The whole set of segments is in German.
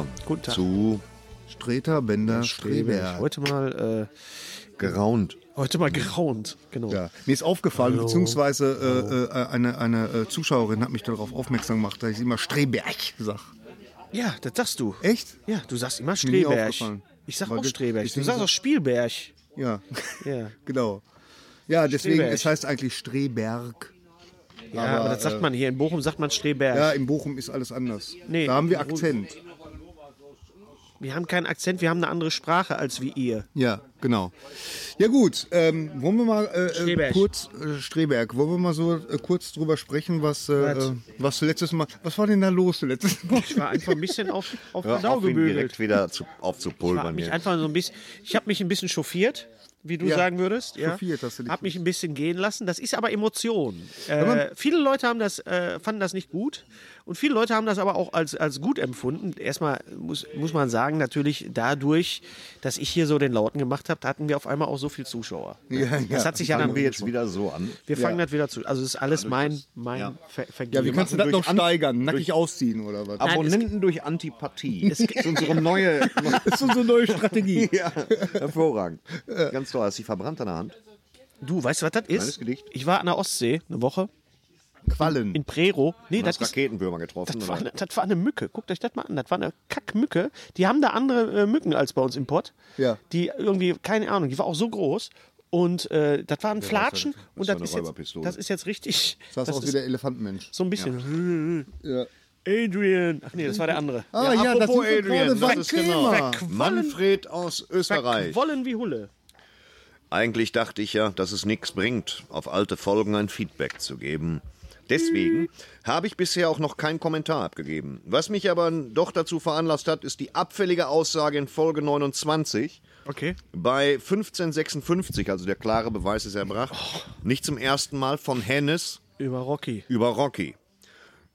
Willkommen Guten Tag. zu Streter, Bender, Streberg. Heute mal, Geraunt. äh, heute mal geraunt, genau. Ja, mir ist aufgefallen, beziehungsweise äh, äh, eine, eine äh, Zuschauerin hat mich darauf aufmerksam gemacht, dass ich immer Streberg sage. Ja, das sagst du. Echt? Ja, du sagst immer Streberg. aufgefallen. Ich sag Weil auch Streberg. ich Du sagst auch Spielberg. Ja, Ja. genau. Ja, deswegen, Streberg. es heißt eigentlich Streberg. Ja, aber, Aber, das sagt äh, man hier. In Bochum sagt man Streberg. Ja, in Bochum ist alles anders. Nee, da haben wir wo- Akzent. Wir haben keinen Akzent, wir haben eine andere Sprache als wie ihr. Ja, genau. Ja gut, ähm, wollen wir mal äh, äh, Streberg. kurz, äh, Streberg, wollen wir mal so äh, kurz drüber sprechen, was, äh, Was? äh, was letztes Mal, was war denn da los letztes Mal? Ich war einfach ein bisschen auf, auf Hör Genau auf, direkt wieder zu, Ich war aufzupulvern. mich hier. einfach so ein bisschen, ich habe mich ein bisschen chauffiert, wie du Ja, sagen würdest. Ja. chauffiert hast du dich. Hab mich ein bisschen gehen lassen. Das ist aber Emotion. Äh, viele Leute haben das, äh, fanden das nicht gut und viele Leute haben das aber auch als, als gut empfunden. Erstmal muss, muss man sagen, natürlich dadurch, dass ich hier so den Lauten gemacht habe, hatten wir auf einmal auch so viel Zuschauer. Ja, Das ja. hat sich ja dann Fangen wir jetzt wieder so an. wir fangen das wieder zu. Also es ist alles mein, mein Ja. Ver Vergehen. Ja, wie kannst du das noch steigern? Nackig ausziehen oder was? Abonnenten durch Antipathie. Das ist unsere neue. Ist unsere neue Strategie. ja, hervorragend. Ganz toll. Hast du die verbrannt an der Hand? Du, weißt du, was das ist? Ich war an der Ostsee eine Woche Quallen. in Prero. Nee, das ist, Raketenwürmer getroffen. Das war, oder? eine, das war eine Mücke. Guckt euch das mal an. Das war eine Kackmücke. Die haben da andere äh, Mücken als bei uns im Pott. Ja. Die irgendwie, keine Ahnung, die war auch so groß. Und äh, das war ein Flatschen. und war das eine ist, jetzt, das ist jetzt richtig. Das sah aus wie der Elefantenmensch. so ein bisschen. Ja. Adrian. Ach nee, das war der andere. Ah ja, das apropos sind wir Adrian, das ist genau. Manfred aus Österreich. Wollen wie Hulle. Eigentlich dachte ich ja, dass es nichts bringt, auf alte Folgen ein Feedback zu geben. Deswegen habe ich bisher auch noch keinen Kommentar abgegeben. Was mich aber doch dazu veranlasst hat, ist die abfällige Aussage in Folge 29 Okay. bei 1556, also der klare Beweis ist erbracht, nicht zum ersten Mal von Hennes Über Rocky. über Rocky.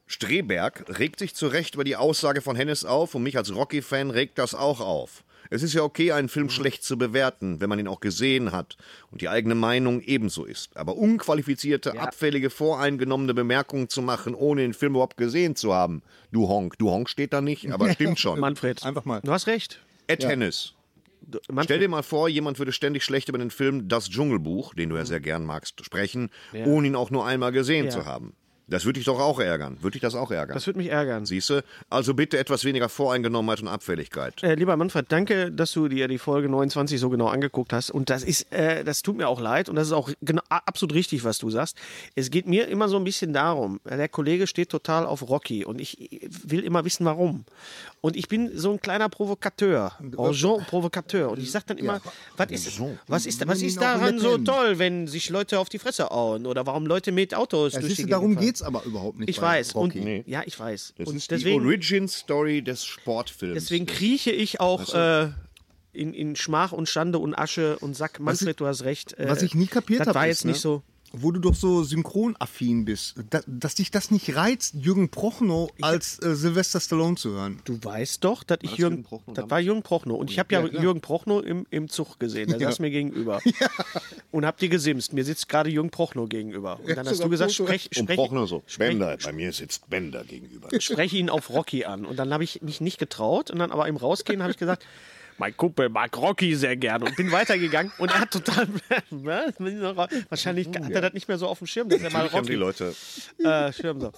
Streberg regt sich zu Recht über die Aussage von Hennes auf und mich als Rocky-Fan regt das auch auf. Es ist ja okay, einen Film schlecht zu bewerten, wenn man ihn auch gesehen hat und die eigene Meinung ebenso ist. Aber unqualifizierte, abfällige, voreingenommene Bemerkungen zu machen, ohne den Film überhaupt gesehen zu haben. Du Honk. Du Honk steht da nicht, aber stimmt schon. Manfred. Einfach mal. Du hast recht. Ed Hennes. Du- Stell Manfred, dir mal vor, jemand würde ständig schlecht über den Film Das Dschungelbuch, den du ja sehr gern magst, sprechen, ohne ihn auch nur einmal gesehen Ja. zu haben. Das würde dich doch auch ärgern. Würde dich das auch ärgern? das würde mich ärgern. Siehst du? Also bitte etwas weniger Voreingenommenheit und Abfälligkeit. Äh, lieber Manfred, danke, dass du dir die Folge 29 so genau angeguckt hast. Und das ist, äh, das tut mir auch leid und das ist auch genau, absolut richtig, was du sagst. Es geht mir immer so ein bisschen darum, der Kollege steht total auf Rocky und ich will immer wissen, warum. Und ich bin so ein kleiner Provokateur, Agent Provokateur. Und ich sage dann immer, was ist, was ist, was ist daran so toll, wenn sich Leute auf die Fresse hauen oder warum Leute mit Autos Ja, durch die darum fahren? Geht's aber überhaupt nicht. Ich bei weiß. Und, Rocky. Ja, ich weiß. Das und ist deswegen, die Origin-Story des Sportfilms. deswegen krieche ich auch äh, in, in Schmach und Schande und Asche und Sack. Manfred, du hast recht. Äh, Was ich nie kapiert Das habe, war ist, jetzt nicht ne, so. Wo du doch so synchronaffin bist, da, dass dich das nicht reizt, Jürgen Prochnow als äh, Sylvester Stallone zu hören. Du weißt doch, dass ich Jürgen, Jürgen Prochnow das war Jürgen Prochnow. Und ich habe ja, Jürgen Prochnow im, im Zug gesehen, der saß mir gegenüber. Und hab dir gesimst. Mir sitzt gerade Jürgen Prochnow gegenüber. Und dann hast du gesagt, sprech, und sprech, Prochnow so. sprech, Bender, bei mir sitzt Bender gegenüber. sprech ihn auf Rocky an. Und dann habe ich mich nicht getraut. Und dann aber im Rausgehen habe ich gesagt, mein Kumpel mag Rocky sehr gerne und bin weitergegangen und er hat total wahrscheinlich hat er das nicht mehr so auf dem Schirm, dass er mal haben die Rocky Leute äh, Schirm so.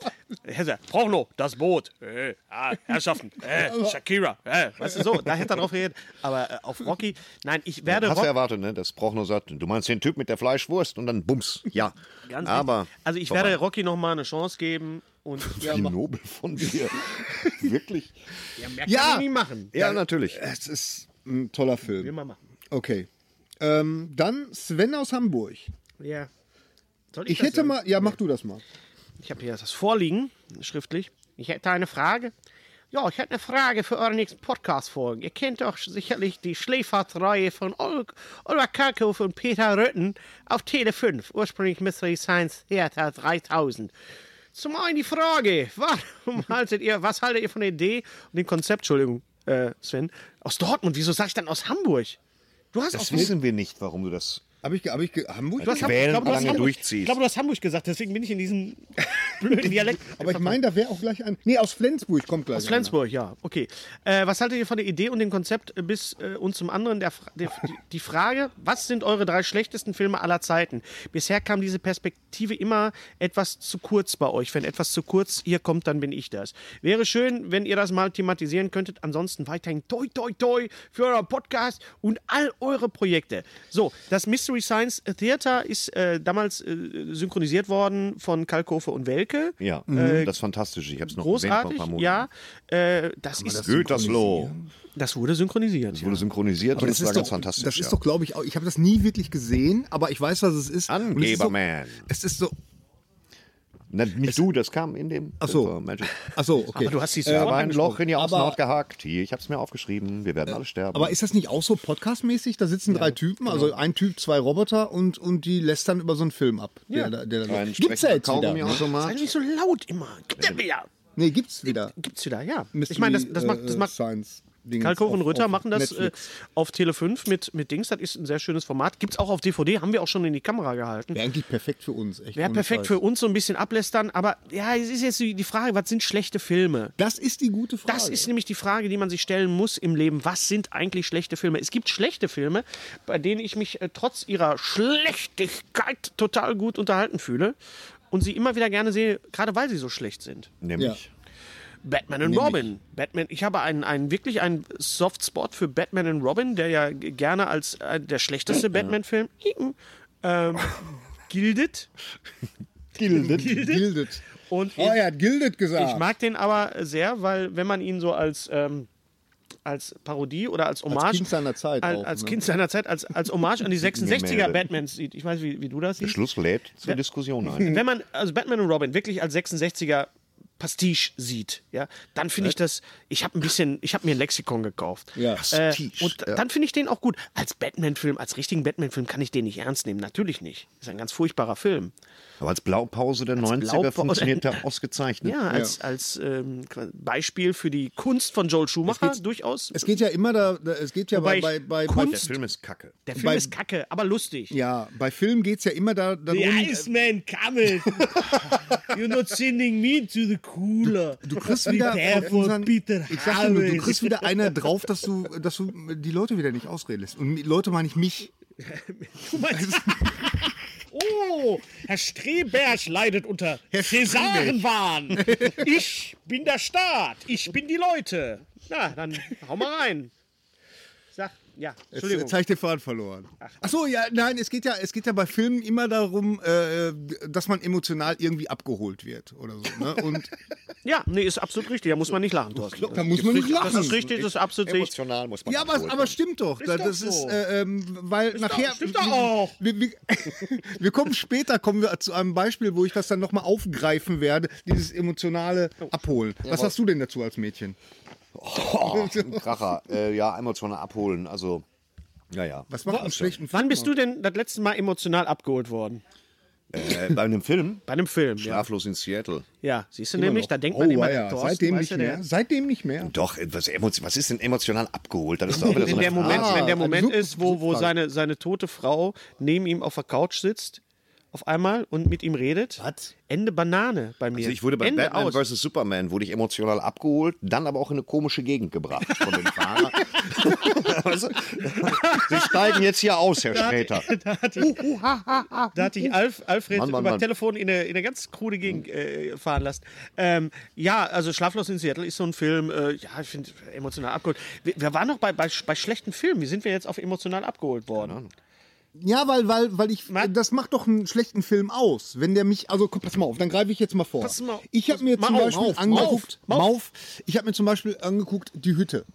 Herr Prochnow, das Boot. Äh, ah, Herrschaften. Äh, Shakira. Äh, weißt du so, da hätte er drauf redet. Aber äh, auf Rocky, nein, ich werde Hast du Rocky. erwartet, ne? dass Prochnow sagt, du meinst den Typ mit der Fleischwurst und dann bums. Ja. Ganz Aber. Also ich werde Rocky noch mal eine Chance geben und ja, wie nobel von dir. Wirklich. mehr Ja. kann ich nicht machen. Ja, natürlich. Es ist ein toller Will Film. mal machen. Okay. Ähm, dann Sven aus Hamburg. Ja. Soll ich, Ich hätte sagen? mal, ja, mach du das mal. Ich habe hier das vorliegen, schriftlich. Ich hätte eine Frage. Ja, ich hätte eine Frage für eure nächsten Podcast-Folgen. Ihr kennt doch sicherlich die Schläfertreihe von Ol- Oliver Kalkofe und Peter Rötten auf Tele 5, ursprünglich Mystery Science Theater 3000. Zum einen die Frage, warum haltet ihr, was haltet ihr von der Idee und dem Konzept, Entschuldigung, äh, Sven, aus Dortmund? Wieso sag ich dann aus Hamburg? Du hast Das wissen wir nicht, warum du das. Habe ich, hab ich Hamburg? Du hast, ich glaube, du hast lange Hamburg, durchziehst. ich glaube, du hast Hamburg gesagt, deswegen bin ich in diesen blöden Dialekt. Aber ich meine, da wäre auch gleich ein. Nee, aus Flensburg kommt gleich. Aus Flensburg, ja. Okay. Äh, was haltet ihr von der Idee und dem Konzept äh, bis äh, und zum anderen der, der, die, Frage, was sind eure drei schlechtesten Filme aller Zeiten? Bisher kam diese Perspektive immer etwas zu kurz bei euch. Wenn etwas zu kurz hier kommt, dann bin ich das. Wäre schön, wenn ihr das mal thematisieren könntet. Ansonsten weiterhin toi toi toi für euren Podcast und all eure Projekte. So, das Mystery Science Theater ist äh, damals äh, synchronisiert worden von Kalkofe und Welke. Ja, das ist fantastisch. Ich habe es noch erwähnt vor Großartig, ein paar Monaten. ja. Äh, das, ist, das, Gütersloh. wurde synchronisiert. Wurde synchronisiert und Das das war ist ganz doch, fantastisch. das ist ja. doch, glaube ich, auch. Ich habe das nie wirklich gesehen, aber ich weiß, was es ist. Und es ist so, Angeberman. Es ist so. Na, nicht du, das kam in dem. Ach so. das war Magic. Achso, okay. Aber du hast die Äh, aber ein Loch in die Außenhaut gehakt. Hier, ich habe es mir aufgeschrieben. Wir werden alle sterben. Aber ist das nicht auch so podcastmäßig? Da sitzen drei Typen, also ein Typ, zwei Roboter und, und die lästern über so einen Film ab. Der, da- der, ein läuft. Gibt's ja jetzt wieder. Ne? Sei Kaugummiautomat. nicht so laut immer. Gib der mir. Nee, gibt's wieder. Gibt's wieder, ja. Mystery, ich meine, das, das macht, das äh, macht Science. Dingens Kalkofe und auf- Rütter auf machen das äh, auf Tele 5 mit, mit Dings. Das ist ein sehr schönes Format. Gibt's auch auf DVD, haben wir auch schon in die Kamera gehalten. Wäre eigentlich perfekt für uns. Echt Wäre perfekt Scheiß. für uns so ein bisschen ablästern, aber ja, es ist jetzt die Frage, was sind schlechte Filme? Das ist die gute Frage. Das ist nämlich die Frage, die man sich stellen muss im Leben. Was sind eigentlich schlechte Filme? Es gibt schlechte Filme, bei denen ich mich äh, trotz ihrer Schlechtigkeit total gut unterhalten fühle und sie immer wieder gerne sehe, gerade weil sie so schlecht sind. Nämlich. Batman und Robin. Batman, ich habe einen, einen wirklich einen Softspot für Batman und Robin, der ja gerne als äh, der schlechteste Batman-Film ähm, gildet. Gildet. Gildet. Und Oh, er hat Gildet gesagt. Ich mag den aber sehr, weil wenn man ihn so als, ähm, als Parodie oder als Hommage. Kind seiner Zeit Als, auch, als ne? Kind seiner Zeit, als, als Hommage an die 66er Gemälde. Batmans sieht. Ich weiß, wie, wie du das Der siehst. Schluss lädt zur Diskussion ein. Wenn man also Batman und Robin wirklich als 66er Pastiche sieht, ja, dann finde ich das, ich habe ein bisschen, ich habe mir ein Lexikon gekauft. Ja. Äh, Pastiche, und dann finde ich den auch gut. Als Batman-Film, als richtigen Batman-Film kann ich den nicht ernst nehmen. Natürlich nicht. Ist ein ganz furchtbarer Film. Aber als Blaupause der 90er Blaupause- funktioniert er ausgezeichnet. Ja, als, als ähm, Beispiel für die Kunst von Joel Schumacher geht- durchaus. es geht ja immer da, da es geht ja bei, bei, bei, bei, Der Kunst- Film ist kacke. Der Film bei- ist kacke, aber lustig. ja, bei Filmen geht es ja immer da, darum, The Iceman coming. You're not sending me to the cooler. du kriegst wieder unseren, Peter ich sag nur, du kriegst wieder einer drauf, dass du, dass du die Leute wieder nicht ausreden lässt. Und Leute meine ich mich. Du meinst- Oh, Herr Streberg leidet unter Cäsarenwahn. Ich bin der Staat. Ich bin die Leute. Na, dann hau mal rein. Ja, Entschuldigung. jetzt habe ich den Faden verloren. Ach so, ja, nein, es geht ja, es geht ja bei Filmen immer darum, äh, dass man emotional irgendwie abgeholt wird oder so. Ne? Und Ja, nee, ist absolut richtig. Da muss man nicht lachen, Thorsten. da muss man nicht lachen. Das ist richtig, das ist absolut richtig. Emotional muss man Ja, aber, aber stimmt doch. Ist das doch ist, so. äh, ähm, weil nachher. stimmt doch auch. Wir, wir, wir kommen später, kommen wir zu einem Beispiel, wo ich das dann nochmal aufgreifen werde, dieses emotionale Oh. Abholen. Was hast du denn dazu als Mädchen? Oh, ein Kracher. Äh, ja, emotional abholen. Also, ja, ja. Was macht einen schlechten Wann bist du denn das letzte Mal emotional abgeholt worden? Äh, bei einem Film? Bei einem Film, ja. Schlaflos in Seattle. Ja, siehst du nämlich, da denkt man immer, oh, ja, Thorsten, seitdem nicht mehr. Seitdem nicht mehr. Doch, was, was ist denn emotional abgeholt? Das ist doch wieder so der Moment, Frage. wenn der Ah, Moment ist, wo, wo seine, seine tote Frau neben ihm auf der Couch sitzt, auf einmal und mit ihm redet. Was? Ende Banane bei mir. Also ich wurde bei Ende Batman aus. vs. Superman wurde ich emotional abgeholt, dann aber auch in eine komische Gegend gebracht von dem Fahrer. Sie steigen jetzt hier aus, Herr Sträter. Da hatte ich, da hatte ich Alf, Alfred Mann, Mann, über Mann. Telefon in eine, in eine ganz krude Gegend äh, fahren lassen. Ähm, ja, also Schlaflos in Seattle ist so ein Film, äh, ja, ich finde emotional abgeholt. Wir, wir waren noch bei, bei, bei schlechten Filmen. Wie sind wir jetzt auf emotional abgeholt worden? Ja, weil, weil, weil ich, Ma- das macht doch einen schlechten Film aus. Wenn der mich, also guck, pass mal auf, dann greife ich jetzt mal vor. Pass mal- ich habe mir pass- zum Mauf, Beispiel Mauf, angeguckt, Mauf, Mauf, ich habe mir zum Beispiel angeguckt, die Hütte.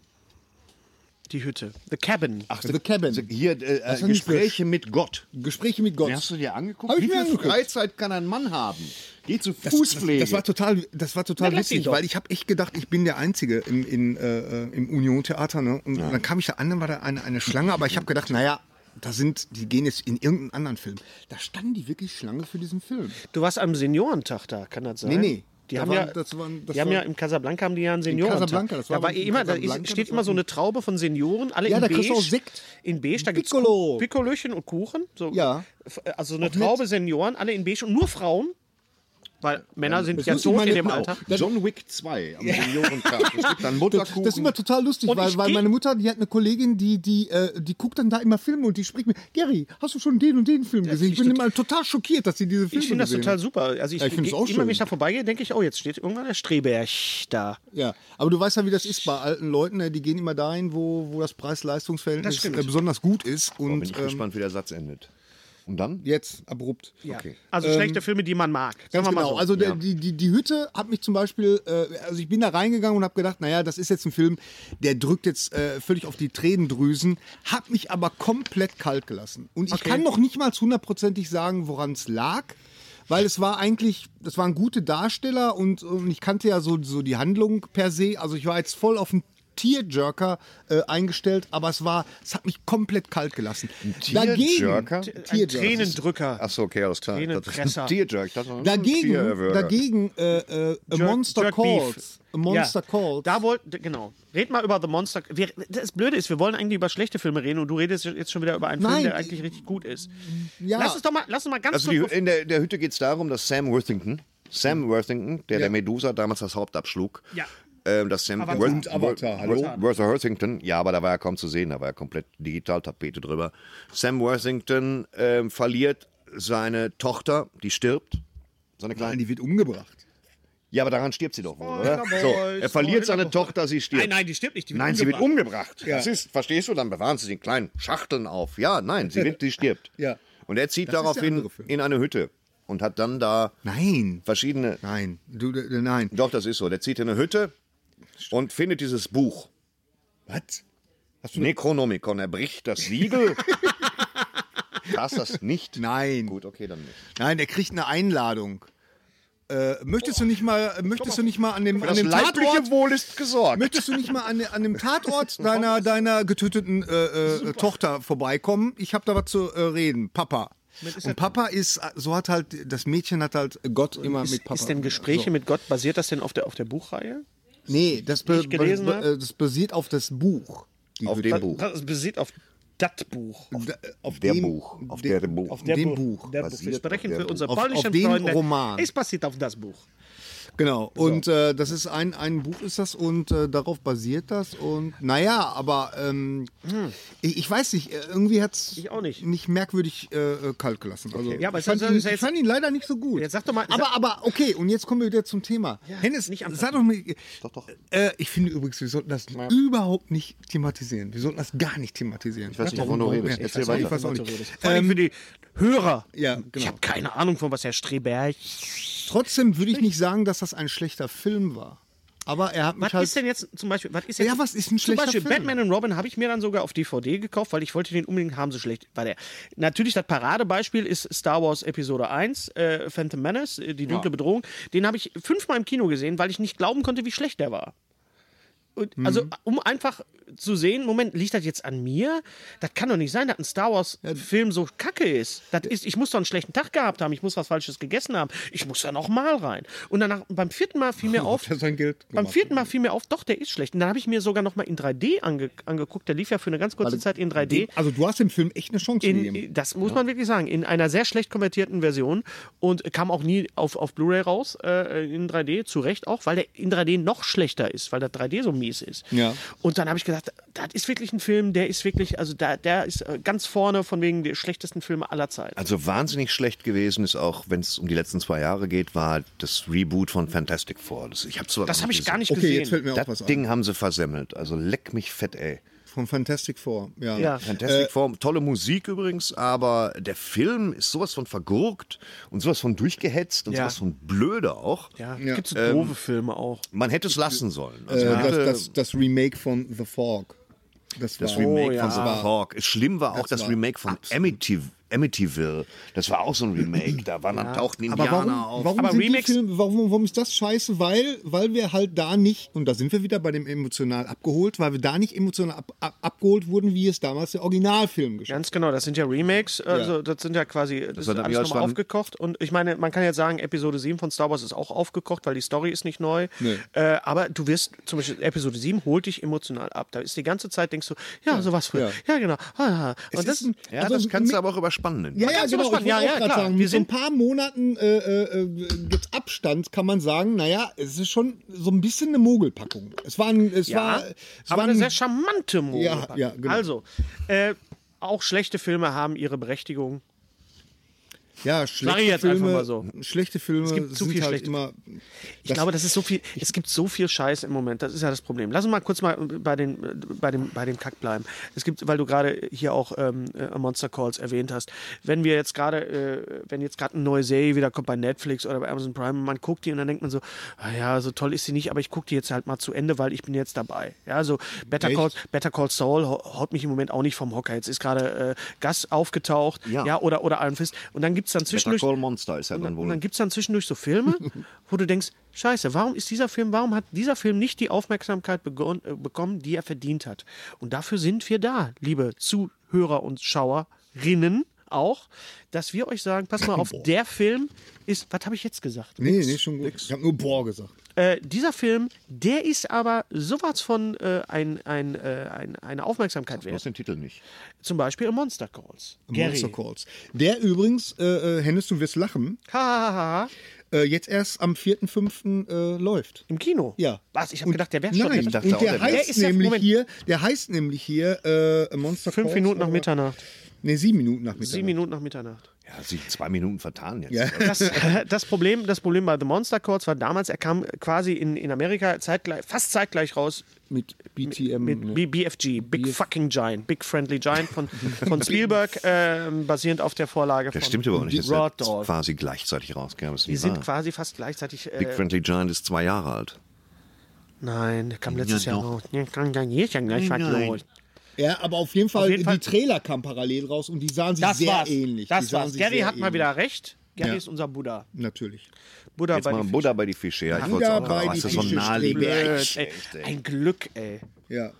Die Hütte. The Cabin. Ach, The Cabin. Hier, äh, Das äh, Gespräche mit Gott. Gespräche mit Gott. Den hast du dir angeguckt? Hab ich Wie mir viel angeguckt. Freizeit kann ein Mann haben? Geh zu Das, Fußpflege. Das, das war total, das war total Na, lass ihn witzig, doch. weil ich habe echt gedacht, ich bin der Einzige im, in, äh, äh, im Union-Theater. Ne? Und dann kam ich da an, dann war da eine, eine Schlange, aber ich habe gedacht, naja, da sind, die gehen jetzt in irgendeinen anderen Film. Da standen die wirklich Schlange für diesen Film. Du warst am Seniorentag da, kann das sein? Nee, nee. Die Da haben waren- ja, das waren- das die haben ja im Casablanca haben die ja einen Seniorentag. Casablanca, das war da war immer, da ist, steht immer so eine Traube von Senioren, alle Ja, in da beige. kriegst du auch Sekt. In beige, da gibt's Piccolo. Piccolöchen und Kuchen. So, Ja. Also eine Auch. Traube Senioren, alle in beige und nur Frauen. Weil Männer sind ja ich tot in dem genau. Alter. John Wick 2 am Seniorentag. Es gibt dann Das, ist immer total lustig, Und weil, ich weil meine Mutter, die hat eine Kollegin, die, die, äh, die guckt dann da immer Filme und die spricht mir, Gary, hast du schon den und den Film gesehen? Ich bin immer total schockiert, dass sie diese Filme Ich finde das total super. Also ich, Ja, ich find's geh- auch immer, schön. wenn ich da vorbeigehe, denke ich, oh, jetzt steht irgendwann der Streberg da. Ja, aber du weißt ja, wie das ist bei alten Leuten, ne? die gehen immer dahin, wo, wo das Preis-Leistungs-Verhältnis äh, besonders gut ist. Bin Und ich ähm, gespannt, wie der Satz endet. Und dann? jetzt abrupt. Ja. Okay. Also schlechte Filme, die man mag. Ganz genau. so. Also der, die, die, die Hütte hat mich zum Beispiel, äh, also ich bin da reingegangen und habe gedacht, naja, das ist jetzt ein Film, der drückt jetzt äh, völlig auf die Tränendrüsen, hat mich aber komplett kalt gelassen. Und ich Okay. kann noch nicht mal hundertprozentig sagen, woran es lag. Weil es war eigentlich, das waren gute Darsteller und, und ich kannte ja so, so die Handlung per se. Also ich war jetzt voll auf den Tearjerker äh, eingestellt, aber es war, es hat mich komplett kalt gelassen. Tearjerker? Ein Tearjerker. Tränendrücker. Achso, okay, alles klar. Tränenpresser. Tierjerk. Dachte, Dagegen, äh, äh, A Jerk- Monster Jerk Beef. Calls. A Monster ja, Calls. Da wollt, genau. Red mal über The Monster. Wir, das Blöde ist, wir wollen eigentlich über schlechte Filme reden und du redest jetzt schon wieder über einen Film, Nein. der eigentlich richtig gut ist. ja, Lass uns doch mal, lass uns mal ganz Also die, kurz. in der, der Hütte geht es darum, dass Sam Worthington, Sam Worthington, der Ja. der Medusa damals das Haupt abschlug, Ja. Ähm, dass Sam Avatar. Worth- Avatar, hallo? Worth- Worth- Worthington, ja, aber da war er kaum zu sehen, da war er komplett Digitaltapete drüber. Sam Worthington ähm, verliert seine Tochter, die stirbt. So eine Nein, kleine. die wird umgebracht. Ja, aber daran stirbt sie doch wohl, oder? So, er verliert seine Tochter, sie stirbt. Nein, nein, die stirbt nicht. Die Nein, sie wird umgebracht. umgebracht. Das ist, verstehst du? Dann bewahren sie in kleinen Schachteln auf. Ja, nein, sie, wird, sie stirbt. Ja. Und er zieht Das daraufhin in eine Hütte und hat dann da Nein. verschiedene. Nein. Du, nein. Doch, das ist so. Der zieht in eine Hütte und findet dieses Buch. Was? Necronomicon. Er bricht das Siegel. Hast das nicht? Nein. Gut, okay, dann nicht. Nein, er kriegt eine Einladung. Äh, möchtest du nicht mal, möchtest du nicht mal an dem, an dem Tatort, Wohl ist gesorgt. möchtest du nicht mal an, an dem Tatort deiner, deiner getöteten äh, äh, Tochter vorbeikommen? Ich habe da was zu äh, reden. Papa. Und Papa ist, so hat halt, das Mädchen hat halt Gott immer mit Papa. Ist denn Gespräche so. mit Gott, basiert das denn auf der, auf der Buchreihe? Nee, das, be, gelesen be, das basiert auf das Buch. Auf dem Buch. Das basiert auf das Buch. Da- auf Der dem Buch. Auf de- der Buch. Auf dem Buch. Der Buch. Wir sprechen auf für unsere Buch. Auf- polnischen auf dem Freunde. Roman. Es basiert auf das Buch. Genau, und äh, das ist ein, ein Buch ist das und äh, darauf basiert das und naja, aber ähm, ich, ich weiß nicht, äh, irgendwie hat es Ich auch nicht. nicht merkwürdig äh, äh, kalt gelassen. Also, Ja, aber ich, es fand ist- ihn, ja ich fand ihn leider nicht so gut. Jetzt sag doch mal- aber, sag- aber okay, und jetzt kommen wir wieder zum Thema. Hennes, nicht sag doch mal, Äh, ich finde übrigens, wir sollten das überhaupt nicht thematisieren. Wir sollten das gar nicht thematisieren. Ich weiß nicht, wovon du redest. Ja, ich Erzähl weiß auch nicht, weiter. ich weiß auch nicht. Vor allem für die Hörer. ja, Ich genau. habe keine Ahnung, von was Herr Streberg. Trotzdem würde ich nicht sagen, dass das ein schlechter Film war. Aber er hat mich Was halt. ist denn jetzt zum Beispiel? Was ist jetzt, Ja, was ist ein Zum schlechter Beispiel Film? Batman und Robin habe ich mir dann sogar auf DVD gekauft, weil ich wollte den unbedingt haben, so schlecht war der. Natürlich, das Paradebeispiel ist Star Wars Episode 1, äh, Phantom Menace, äh, die dunkle Bedrohung. Den habe ich fünfmal im Kino gesehen, weil ich nicht glauben konnte, wie schlecht der war. Mhm. Also, um einfach zu sehen, Moment, liegt das jetzt an mir? Das kann doch nicht sein, dass ein Star Wars-Film so kacke ist. Das ist. Ich muss doch einen schlechten Tag gehabt haben, ich muss was Falsches gegessen haben, ich muss da noch mal rein. Und danach, beim vierten Mal fiel mir auf, beim vierten Mal fiel mir auf, doch, der ist schlecht. Und dann habe ich mir sogar noch mal in 3D ange angeguckt. Der lief ja für eine ganz kurze Zeit in 3D. Also du hast dem Film echt eine Chance gegeben. In, das muss man wirklich sagen, in einer sehr schlecht konvertierten Version und kam auch nie auf, auf Blu-ray raus, äh, in 3D, zu Recht auch, weil der in 3D noch schlechter ist, weil das 3D so mies ist. Ja. Und dann habe ich gedacht, das ist wirklich ein Film, der ist wirklich, also da, der ist äh, ganz vorne von wegen der schlechtesten Filme aller Zeiten. Also wahnsinnig schlecht gewesen ist auch, wenn es um die letzten zwei Jahre geht, war das Reboot von Fantastic Four. Das, ich hab's sogar Das habe ich gar nicht okay, gesehen. jetzt fällt mir auch Das was Ding ein. haben sie versemmelt. Also leck mich fett, ey. Von Fantastic Four. Ja. Ja. Fantastic Four, tolle Musik übrigens, aber der Film ist sowas von vergurkt und sowas von durchgehetzt und Ja. sowas von blöde auch. ja, Ja. gibt es doofe Filme auch. Man hätte es lassen sollen. Äh, Also man hätte, das, das, das Remake von The Fog. Das, das war, Remake ja. von The Fog. Schlimm war auch das das, war Remake von Amity, Amityville. Das war auch so ein Remake. Da waren dann tauchten Aber Indianer warum, auf. warum, Aber sind Remakes- die Filme, warum, warum ist das scheiße? Weil, weil wir halt da nicht, und da sind wir wieder bei dem emotional abgeholt, weil wir da nicht emotional ab, ab, abgeholt wurden, wie es damals der Originalfilm geschah. Ganz genau, das sind ja Remakes, also das sind ja quasi, das, war ist alles ja, das nochmal aufgekocht. Und ich meine, man kann jetzt sagen, Episode 7 von Star Wars ist auch aufgekocht, weil die Story ist nicht neu. Nee. Äh, aber du wirst, zum Beispiel Episode 7 holt dich emotional ab. Da ist die ganze Zeit, denkst du, ja, sowas früher. Ja, Ja. genau. Ah. Und das, ist ein- ja, also das kannst du aber auch überspannen. Ja, ja, genau. Ich überspannen. wollte Ja, ja, klar. sagen, Wir mit so ein sind- paar Monaten äh, äh, äh, Abstand kann man sagen, naja, es ist schon so ein bisschen eine Mogelpackung. Es war ein, es ja, war, es aber war eine ein, sehr charmante Mode. Ja, ja, genau. Also, äh, auch schlechte Filme haben ihre Berechtigung. Ja, schlechte jetzt Filme, einfach mal so. schlechte Filme gibt zu viel halt immer. Ich glaube, das ist so viel, es gibt so viel Scheiß im Moment, das ist ja das Problem. Lass uns mal kurz mal bei den, bei dem, bei dem Kack bleiben. Es gibt, weil du gerade hier auch ähm, äh, Monster Calls erwähnt hast, wenn wir jetzt gerade, äh, wenn jetzt gerade eine neue Serie wieder kommt bei Netflix oder bei Amazon Prime, man guckt die und dann denkt man so, ah ja, so toll ist sie nicht, aber ich gucke die jetzt halt mal zu Ende, weil ich bin jetzt dabei. Ja, so Better Echt? Call, Better Call Saul hau- haut mich im Moment auch nicht vom Hocker. Jetzt ist gerade äh, Gas aufgetaucht, ja, Ja. oder, oder Iron Fist und dann gibt es dann Better zwischendurch Call Monster ist ja dann und wohl. dann gibt es dann zwischendurch so Filme, wo du denkst, scheiße, warum ist dieser Film, warum hat dieser Film nicht die Aufmerksamkeit äh, bekommen, die er verdient hat? Und dafür sind wir da, liebe Zuhörer und Schauerinnen auch, dass wir euch sagen, pass mal auf, der Film ist, was habe ich jetzt gesagt? Nee, nee, schon gut. Ich habe nur Boah gesagt. Äh, dieser Film, der ist aber sowas von äh, ein, ein, äh, ein, eine Aufmerksamkeit Du hast wert. den Titel nicht. Zum Beispiel Monster Calls. Gary. Monster Calls. Der übrigens, äh, äh, Hennes, du wirst lachen, Ha, ha, ha, ha. äh, jetzt erst am 4.5. Äh, läuft. Im Kino. Ja. Was? Ich habe gedacht, der wäre schon. Nein, und auch, der, wär- Der heißt nämlich hier, der heißt nämlich hier äh, Monster Fünf Calls. Minuten nach Mitternacht. Nee, sieben Minuten nach Mitternacht. Sieben Minuten nach Mitternacht. Ja, sich zwei Minuten vertan jetzt. Ja. Das, das, Problem, das Problem bei The Monster Calls war damals, er kam quasi in, in Amerika zeitgleich, fast zeitgleich raus Mit BTM. mit ne? B BFG, Big Fucking Giant, Big Friendly Giant von, von Spielberg, ähm, basierend auf der Vorlage Das von stimmt aber auch nicht. Ja Doll. quasi gleichzeitig rausgekommen. Die nicht sind wahr. quasi fast gleichzeitig. Big Äh, Friendly Giant ist zwei Jahre alt. nein, der kam letztes Ja, Jahr raus. Ja, kann ja ja gleich was Nein. los. Ja, aber auf jeden Fall, Auf jeden die Fall- Trailer kamen parallel raus und die sahen sich Das sehr war's. ähnlich. die Das sahen war's. Gary hat mal ähnlich. wieder recht. Gary Ja. ist unser Buddha. Natürlich. Buddha Jetzt bei mal Buddha bei die Fische. Ja, ich wollte Buddha auch bei die Das ist so Fische, naheliegend. Streberg. Blöd. Ein Glück, ey. Ja.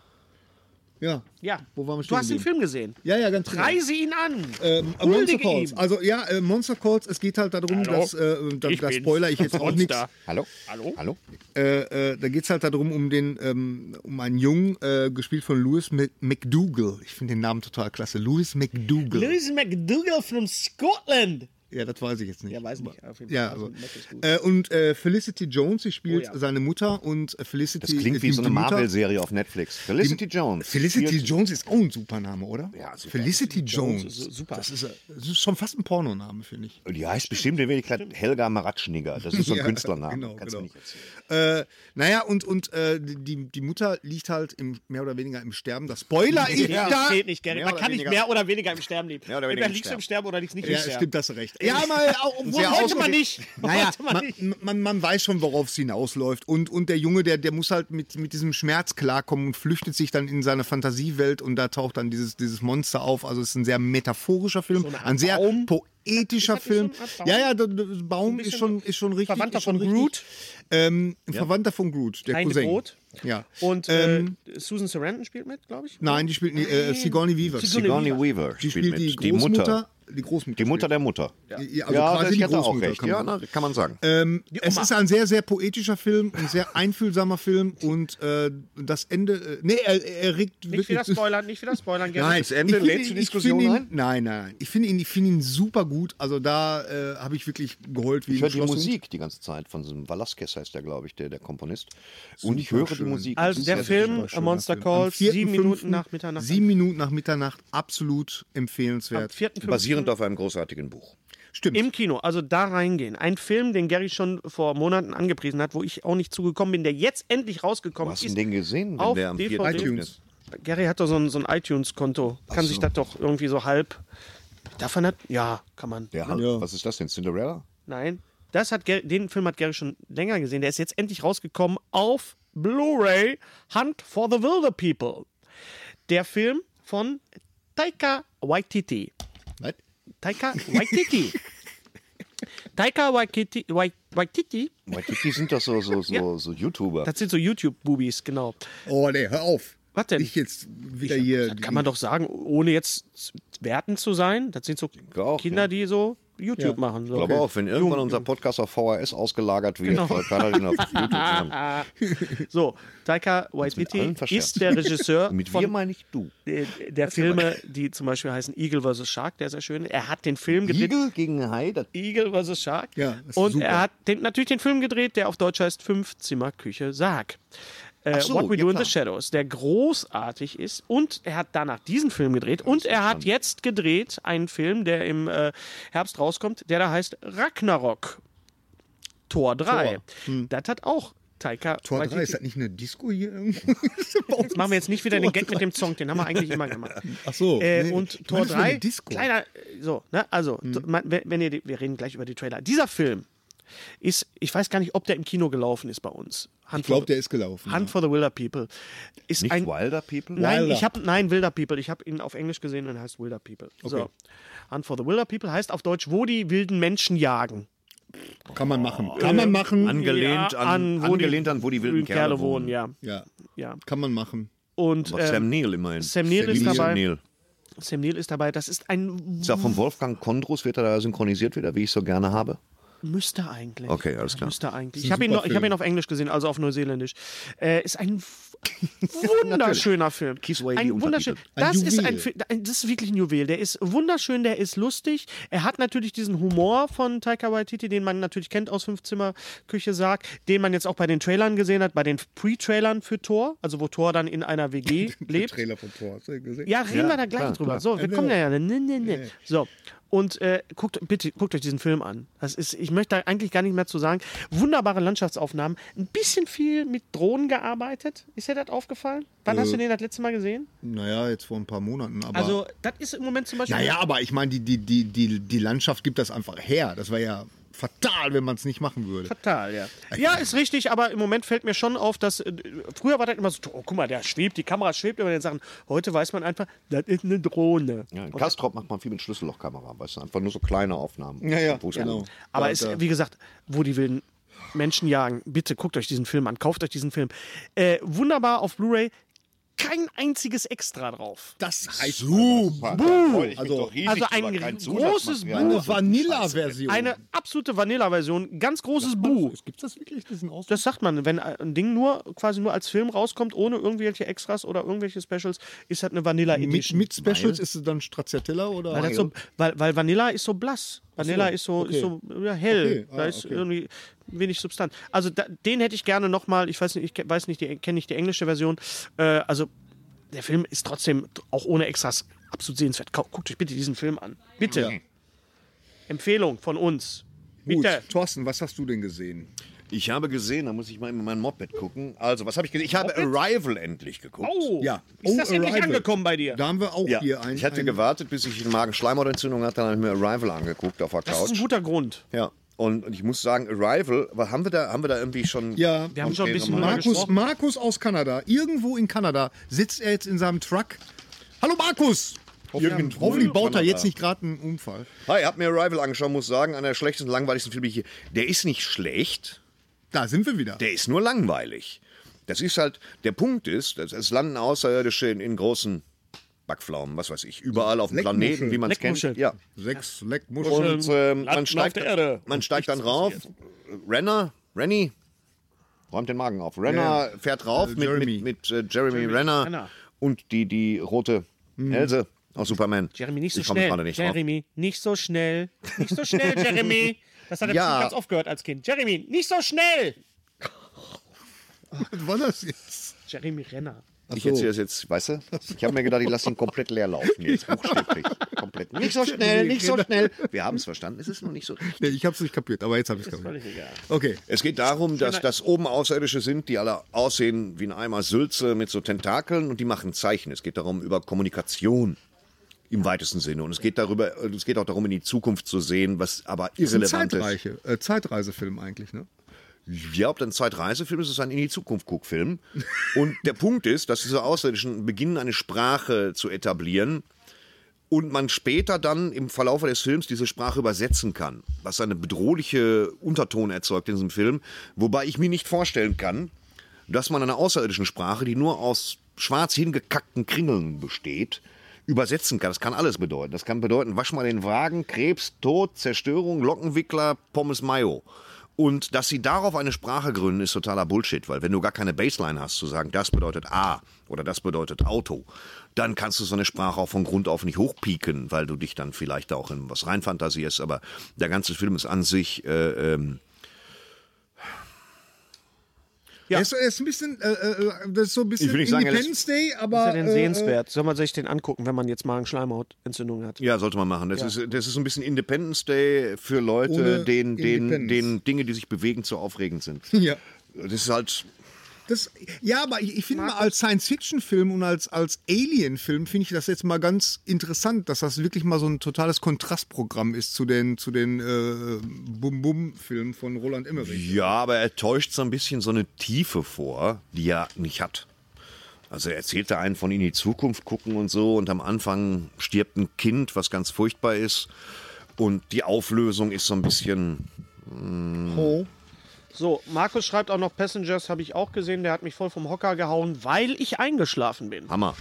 Ja. Ja. Wo waren wir du hast den? Film gesehen. Ja, ja, ganz genau. Reise ihn an. Ähm, Monster Calls. ihm. Also ja, äh, Monster Calls, es geht halt darum, Hallo? dass, äh, da, Ich da spoiler ich jetzt auch nichts. Hallo? Hallo? Hallo? Äh, äh, da geht es halt darum, um den, ähm, um einen Jungen, äh, gespielt von Louis Mc McDougall. Ich finde den Namen total klasse. Louis McDougall. Louis McDougall from Scotland. Ja, das weiß ich jetzt nicht. Ja, weiß nicht. Auf jeden Ja, Fall. aber, Also, gut. äh, und äh, Felicity Jones, sie spielt Oh ja. seine Mutter und äh, Felicity. Das klingt wie die- so eine die Marvel-Serie auf Netflix. Felicity Jones. Felicity Jones ist auch ein super Name, oder? Ja, super. Felicity Jones. ist super. Das ist, äh, das ist schon fast ein Pornoname, finde ich. Die heißt bestimmt in Wirklichkeit Helga Maratschniger. Das ist so ein Ja, Künstlername. genau, Kannst du genau. nicht. Äh, naja, und, und äh, die, die Mutter liegt halt im, mehr oder weniger im Sterben. Das Spoiler ist Ja, da. das geht nicht, Gary. Mehr Man kann nicht weniger- mehr oder weniger im Sterben leben. Mehr oder Entweder weniger im liegst du im Sterben. Oder liegst nicht Ja, im Sterben. stimmt, hast du recht. Ja, mal, Sehr Wollte man nicht. Naja, man nicht. man, man, man weiß schon, worauf es hinausläuft. Und, und der Junge, der, der muss halt mit, mit diesem Schmerz klarkommen und flüchtet sich dann in seine Fantasiewelt und da taucht dann dieses, dieses Monster auf. Also es ist ein sehr metaphorischer Film, Art ein sehr poetischer Film. so ja, ja, der, der Baum ist schon, ist schon richtig. Verwandter von richtig. Groot? Ähm, ein Verwandter von Groot, der Kein Cousin. Brot. Ja. Und Ähm, äh, Susan Sarandon spielt mit, glaube ich. Nein, die spielt äh, Sigourney Weaver. Sigourney Sigourney Weaver Die spielt spielt die mit. Die Großmutter. Mutter. Die Großmutter. Die Mutter der Mutter. Ja, also ja, quasi das die hat er auch Großmutter, recht. kann Ja, man na, kann man sagen. Ähm, es ist ein sehr, sehr poetischer Film, ein sehr einfühlsamer Film und äh, das Ende, äh, nee, er, er regt Nicht wieder spoilern, nicht wieder spoilern, Gary. Nein, Das Ende ich finde lädt ihn- zur Diskussion ihn, ein? Nein, nein, nein. Ich finde ihn, ich finde ihn super gut. Also da äh, habe ich wirklich geheult wie Ich höre die. Musik die ganze Zeit von so einem Velasquez heißt der, glaube ich, der, der Komponist. Und ich höre die schön. Musik. Also der Film super Monster Calls, 4.5., sieben Minuten nach Mitternacht. Sieben Minuten nach Mitternacht, absolut Am empfehlenswert. 4.5. basierend auf einem großartigen Buch. Stimmt. Im Kino, also da reingehen. Ein Film, den Gary schon vor Monaten angepriesen hat, wo ich auch nicht zugekommen bin, der jetzt endlich rausgekommen hast du ist. denn den gesehen, wenn auf der am DVD. 4. iTunes. Gary hat doch so ein, so ein iTunes-Konto. Kann sich das doch irgendwie so halb. Davon hat. Ja, kann man. Der, Ja. Was ist das denn? Cinderella? Nein. Das hat Gary, den Film hat Gary schon länger gesehen. Der ist jetzt endlich rausgekommen auf Blu-ray Hunt for the Wilder People. Der Film von Taika Waititi. Taika Waititi. Taika Waititi, Wai- Waititi, Waititi sind doch so, so, so, Ja. so YouTuber. das sind so YouTube-Bubis, genau. Oh, nee, hör auf. Was denn? Ich jetzt wieder hier... Das kann man doch sagen, ohne jetzt wertend zu sein. Das sind so auch, Kinder, ja. die so YouTube machen. So. Ich glaube auch, wenn irgendwann unser Podcast auf VHS ausgelagert wird, Genau. kann er den auf YouTube machen. So, Taika Waititi ist der Regisseur Mit wir von meine ich du. äh, der Filme, die zum Beispiel heißen Eagle vs. Shark, der ist sehr schön. Er hat den Film gedreht. Igel gegen Hai, das Eagle vs. Shark. Ja, das ist Und super. er hat den, natürlich den Film gedreht, der auf Deutsch heißt Fünf Zimmer Küche Sarg. Äh, so, What We ja, Do in the. Shadows, der großartig ist. Und er hat danach diesen Film gedreht. und er hat jetzt gedreht einen Film, der im äh, Herbst rauskommt, der da heißt Ragnarok. Tor 3. Das hat auch Taika Hm. Tor 3, Waititi. ist das nicht eine Disco hier irgendwo? Jetzt machen wir jetzt nicht wieder den Gag mit dem Song, den haben wir eigentlich immer gemacht. Ach so. Äh, nee. und Tor meine, das wäre 3, eine Disco. kleiner, äh, so, ne, also, Hm. man, wenn ihr, wir reden gleich über die Trailer. Dieser Film ist, ich weiß gar nicht, ob der im Kino gelaufen ist bei uns. Hunt Ich glaube, der ist gelaufen. Hunt for the Wilder People ist nicht ein, Wilder People? Nein, Wilder. ich habe nein Wilder People. Ich habe ihn auf Englisch gesehen und er heißt Wilder People. So. Hunt for the Wilder People heißt auf Deutsch, wo die wilden Menschen jagen. Kann man machen. Kann man machen. Angelehnt Ja, an, wo angelehnt an, wo die wilden Kerle, wohnen. ja. Ja, ja. kann man machen. Und Aber ähm, Sam Neill immerhin. Sam Neill ist Sam dabei. Neill. Sam Neill ist dabei. Das ist ein Ist auch von Wolfgang Kondrus, wird er da synchronisiert wieder, wie ich so gerne habe. Müsste eigentlich. Okay, alles klar. Müsste eigentlich. Ich habe ihn, ich hab Film. ihn auf Englisch gesehen, also auf Neuseeländisch. Äh, ist ein wunderschöner Film. Ein wunderschön. untertitelt. Ein Das ist ein, Juwel. Fi- ein, das ist wirklich ein Juwel. Der ist wunderschön, der ist lustig. Er hat natürlich diesen Humor von Taika Waititi, den man natürlich kennt aus Fünfzimmer Küche Sarg, den man jetzt auch bei den Trailern gesehen hat, bei den Pre-Trailern für Thor, also wo Thor dann in einer WG lebt. Trailer von Tor. Hast du gesehen? Ja, reden wir da gleich klar, drüber. klar. So, wir kommen da ja. Ne, ne, ne. So. Und äh, guckt, bitte, guckt euch diesen Film an. Das ist, ich möchte da eigentlich gar nicht mehr zu sagen. Wunderbare Landschaftsaufnahmen. Ein bisschen viel mit Drohnen gearbeitet. Ist dir das aufgefallen? Wann hast du den das letzte Mal gesehen? Naja, jetzt vor ein paar Monaten. Aber Also, das ist im Moment zum Beispiel. naja, aber ich meine, die, die, die, die, die Landschaft gibt das einfach her. Das wäre ja fatal, wenn man es nicht machen würde. Fatal, ja. Ja, ist richtig, aber im Moment fällt mir schon auf, dass äh, früher war das immer so, oh, guck mal, der schwebt, die Kamera schwebt über den Sachen. Heute weiß man einfach, das ist eine Drohne. Ja, in Kastrop macht man viel mit Schlüssellochkamera, weißt du, einfach nur so kleine Aufnahmen. Ja, ja, genau. Aber es, wie gesagt, wo die wilden Menschen jagen, bitte guckt euch diesen Film an, kauft euch diesen Film. Äh, wunderbar auf Blu-ray. Kein einziges Extra drauf. Das heißt Super. Also- Also ein großes eine Buch. Vanilla-Version. Eine absolute Vanilla-Version, ganz großes Bu. Gibt das wirklich diesen Ausdruck? Das sagt man, wenn ein Ding nur quasi nur als Film rauskommt, ohne irgendwelche Extras oder irgendwelche Specials, ist halt eine Vanilla Mit, mit Specials ist es dann Stracciatella oder? weil, so, weil, weil Vanilla ist so blass. Vanilla ist so, okay. ist so ja, hell. Okay, ah, da ist okay. irgendwie wenig Substanz. Also da, den hätte ich gerne nochmal, ich weiß nicht, ich weiß nicht, kenne nicht die englische Version. Äh, also der Film ist trotzdem auch ohne Extras absolut sehenswert. Guckt euch bitte diesen Film an. Bitte. Empfehlung von uns. Gut, Bitte. Thorsten, was hast du denn gesehen? Ich habe gesehen, da muss ich mal in mein Moped gucken. Also, was habe ich gesehen? Ich habe Arrival endlich geguckt. Oh, Ja. ist Oh, das endlich Arrival. angekommen bei dir? Da haben wir auch Ja, hier ein. ich hatte ein, gewartet, bis ich eine Magen-Schleimhautentzündung hatte, dann habe ich mir Arrival angeguckt auf der Das ist ein Couch. guter Grund. Ja. Und, und ich muss sagen, Arrival, haben wir da, haben wir da irgendwie schon. Ja, Wir haben schon ein bisschen Markus- Markus, aus Kanada. Irgendwo in Kanada sitzt er jetzt in seinem Truck. Hallo Markus! Hoffentlich in baut er jetzt nicht gerade einen Unfall. Hi, ich habe mir Arrival angeschaut, muss sagen, einer der schlechtesten, langweiligsten Filme hier. Der ist nicht schlecht, Da sind wir wieder. der ist nur langweilig. Das ist halt, der Punkt ist, dass es landen Außerirdische in, in großen Backpflaumen, was weiß ich, überall auf dem. Planeten, wie man es kennt. Ja. Sechs Leckmuscheln. Und Land man steigt, auf der Erde. man steigt dann rauf. Renner, Rennie, räumt den Magen auf. Renner fährt rauf Äh, mit, Jeremy. mit, mit äh, Jeremy, Renner, Renner. und die, die rote Else aus Superman. Jeremy, nicht so ich schnell. nicht drauf. Jeremy, nicht so schnell. Nicht so schnell, Jeremy. Das hat er Ja. ganz oft gehört als Kind. Jeremy, nicht so schnell. Was war das jetzt? Jeremy Renner. Ich erzähle das jetzt, weißt du? Ich habe mir gedacht, ich lasse ihn komplett leer laufen jetzt, buchstäblich. Komplett. Nicht so schnell, nicht so schnell. Wir haben es verstanden, es ist noch nicht so richtig. Nee, ich hab's nicht kapiert, aber jetzt habe ich es kapiert. Völlig egal. Okay. Es geht darum, dass das oben Außerirdische sind, die alle aussehen wie ein Eimer Sülze mit so Tentakeln und die machen Zeichen. Es geht darum über Kommunikation im weitesten Sinne. Und es geht darüber, es geht auch darum, in die Zukunft zu sehen, was aber Das ist ein irrelevant ist. Zeitreiche, äh, Zeitreisefilm eigentlich, ne? Ja, ob dann ein Zeitreisefilm ist, ist ein in die Zukunft Guckfilm. Und der Punkt ist, dass diese Außerirdischen beginnen, eine Sprache zu etablieren und man später dann im Verlauf des Films diese Sprache übersetzen kann, was eine bedrohliche Unterton erzeugt in diesem Film, wobei ich mir nicht vorstellen kann, dass man eine außerirdischen Sprache, die nur aus schwarz hingekackten Kringeln besteht, übersetzen kann. Das kann alles bedeuten. Das kann bedeuten, wasch mal den Wagen, Krebs, Tod, Zerstörung, Lockenwickler, Pommes Mayo. Und dass sie darauf eine Sprache gründen, ist totaler Bullshit, weil wenn du gar keine Baseline hast, zu sagen, das bedeutet A oder das bedeutet Auto, dann kannst du so eine Sprache auch von Grund auf nicht hochpieken, weil du dich dann vielleicht auch in was reinfantasierst. Aber der ganze Film ist an sich äh, ähm, Ja. Er, ist, er ist ein bisschen, äh, äh, das ist so ein bisschen Ich will nicht sagen, ist- Independence Day, Ist aber. ja denn äh, sehenswert? Soll man sich den angucken, wenn man jetzt Magen-Schleimhautentzündung hat? Ja, sollte man machen. Das, ist, das ist so ein bisschen Independence Day für Leute, denen, denen, denen Dinge, die sich bewegen, zu aufregend sind. Ja. Das ist halt. Das, ja, aber ich, ich finde mal als Science-Fiction-Film und als, als Alien-Film finde ich das jetzt mal ganz interessant, dass das wirklich mal so ein totales Kontrastprogramm ist zu den, zu den äh, Bum-Bum-Filmen von Roland Emmerich. Ja, aber er täuscht so ein bisschen so eine Tiefe vor, die er nicht hat. Also er erzählt da einen von in die Zukunft gucken und so und am Anfang stirbt ein Kind, was ganz furchtbar ist. Und die Auflösung ist so ein bisschen. Oh. So, Markus schreibt auch noch Passengers, habe ich auch gesehen. Der hat mich voll vom Hocker gehauen, weil ich eingeschlafen bin. Hammer.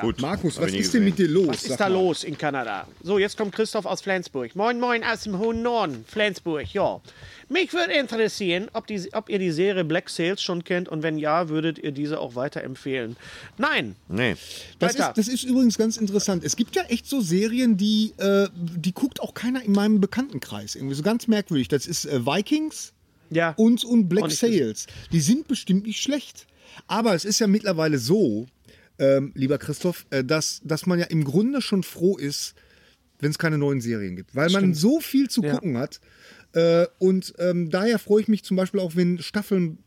Gut. Markus, was ist denn mit dir los? Was ist da mal. los in Kanada? So, jetzt kommt Christoph aus Flensburg. Moin, moin aus dem hohen Norden, Flensburg, ja. Mich würde interessieren, ob, die, ob ihr die Serie Black Sails schon kennt und wenn ja, würdet ihr diese auch weiterempfehlen. Nein, Nee. Das ist, das ist übrigens ganz interessant. Es gibt ja echt so Serien, die, äh, die guckt auch keiner in meinem Bekanntenkreis. Irgendwie so ganz merkwürdig. Das ist äh, Vikings ja. und, und Black Sails. Die sind bestimmt nicht schlecht. Aber es ist ja mittlerweile so, ähm, lieber Christoph, äh, dass, dass man ja im Grunde schon froh ist, wenn es keine neuen Serien gibt. Weil man so viel zu Ja. gucken hat. Äh, und ähm, daher freue ich mich zum Beispiel auch, wenn Staffeln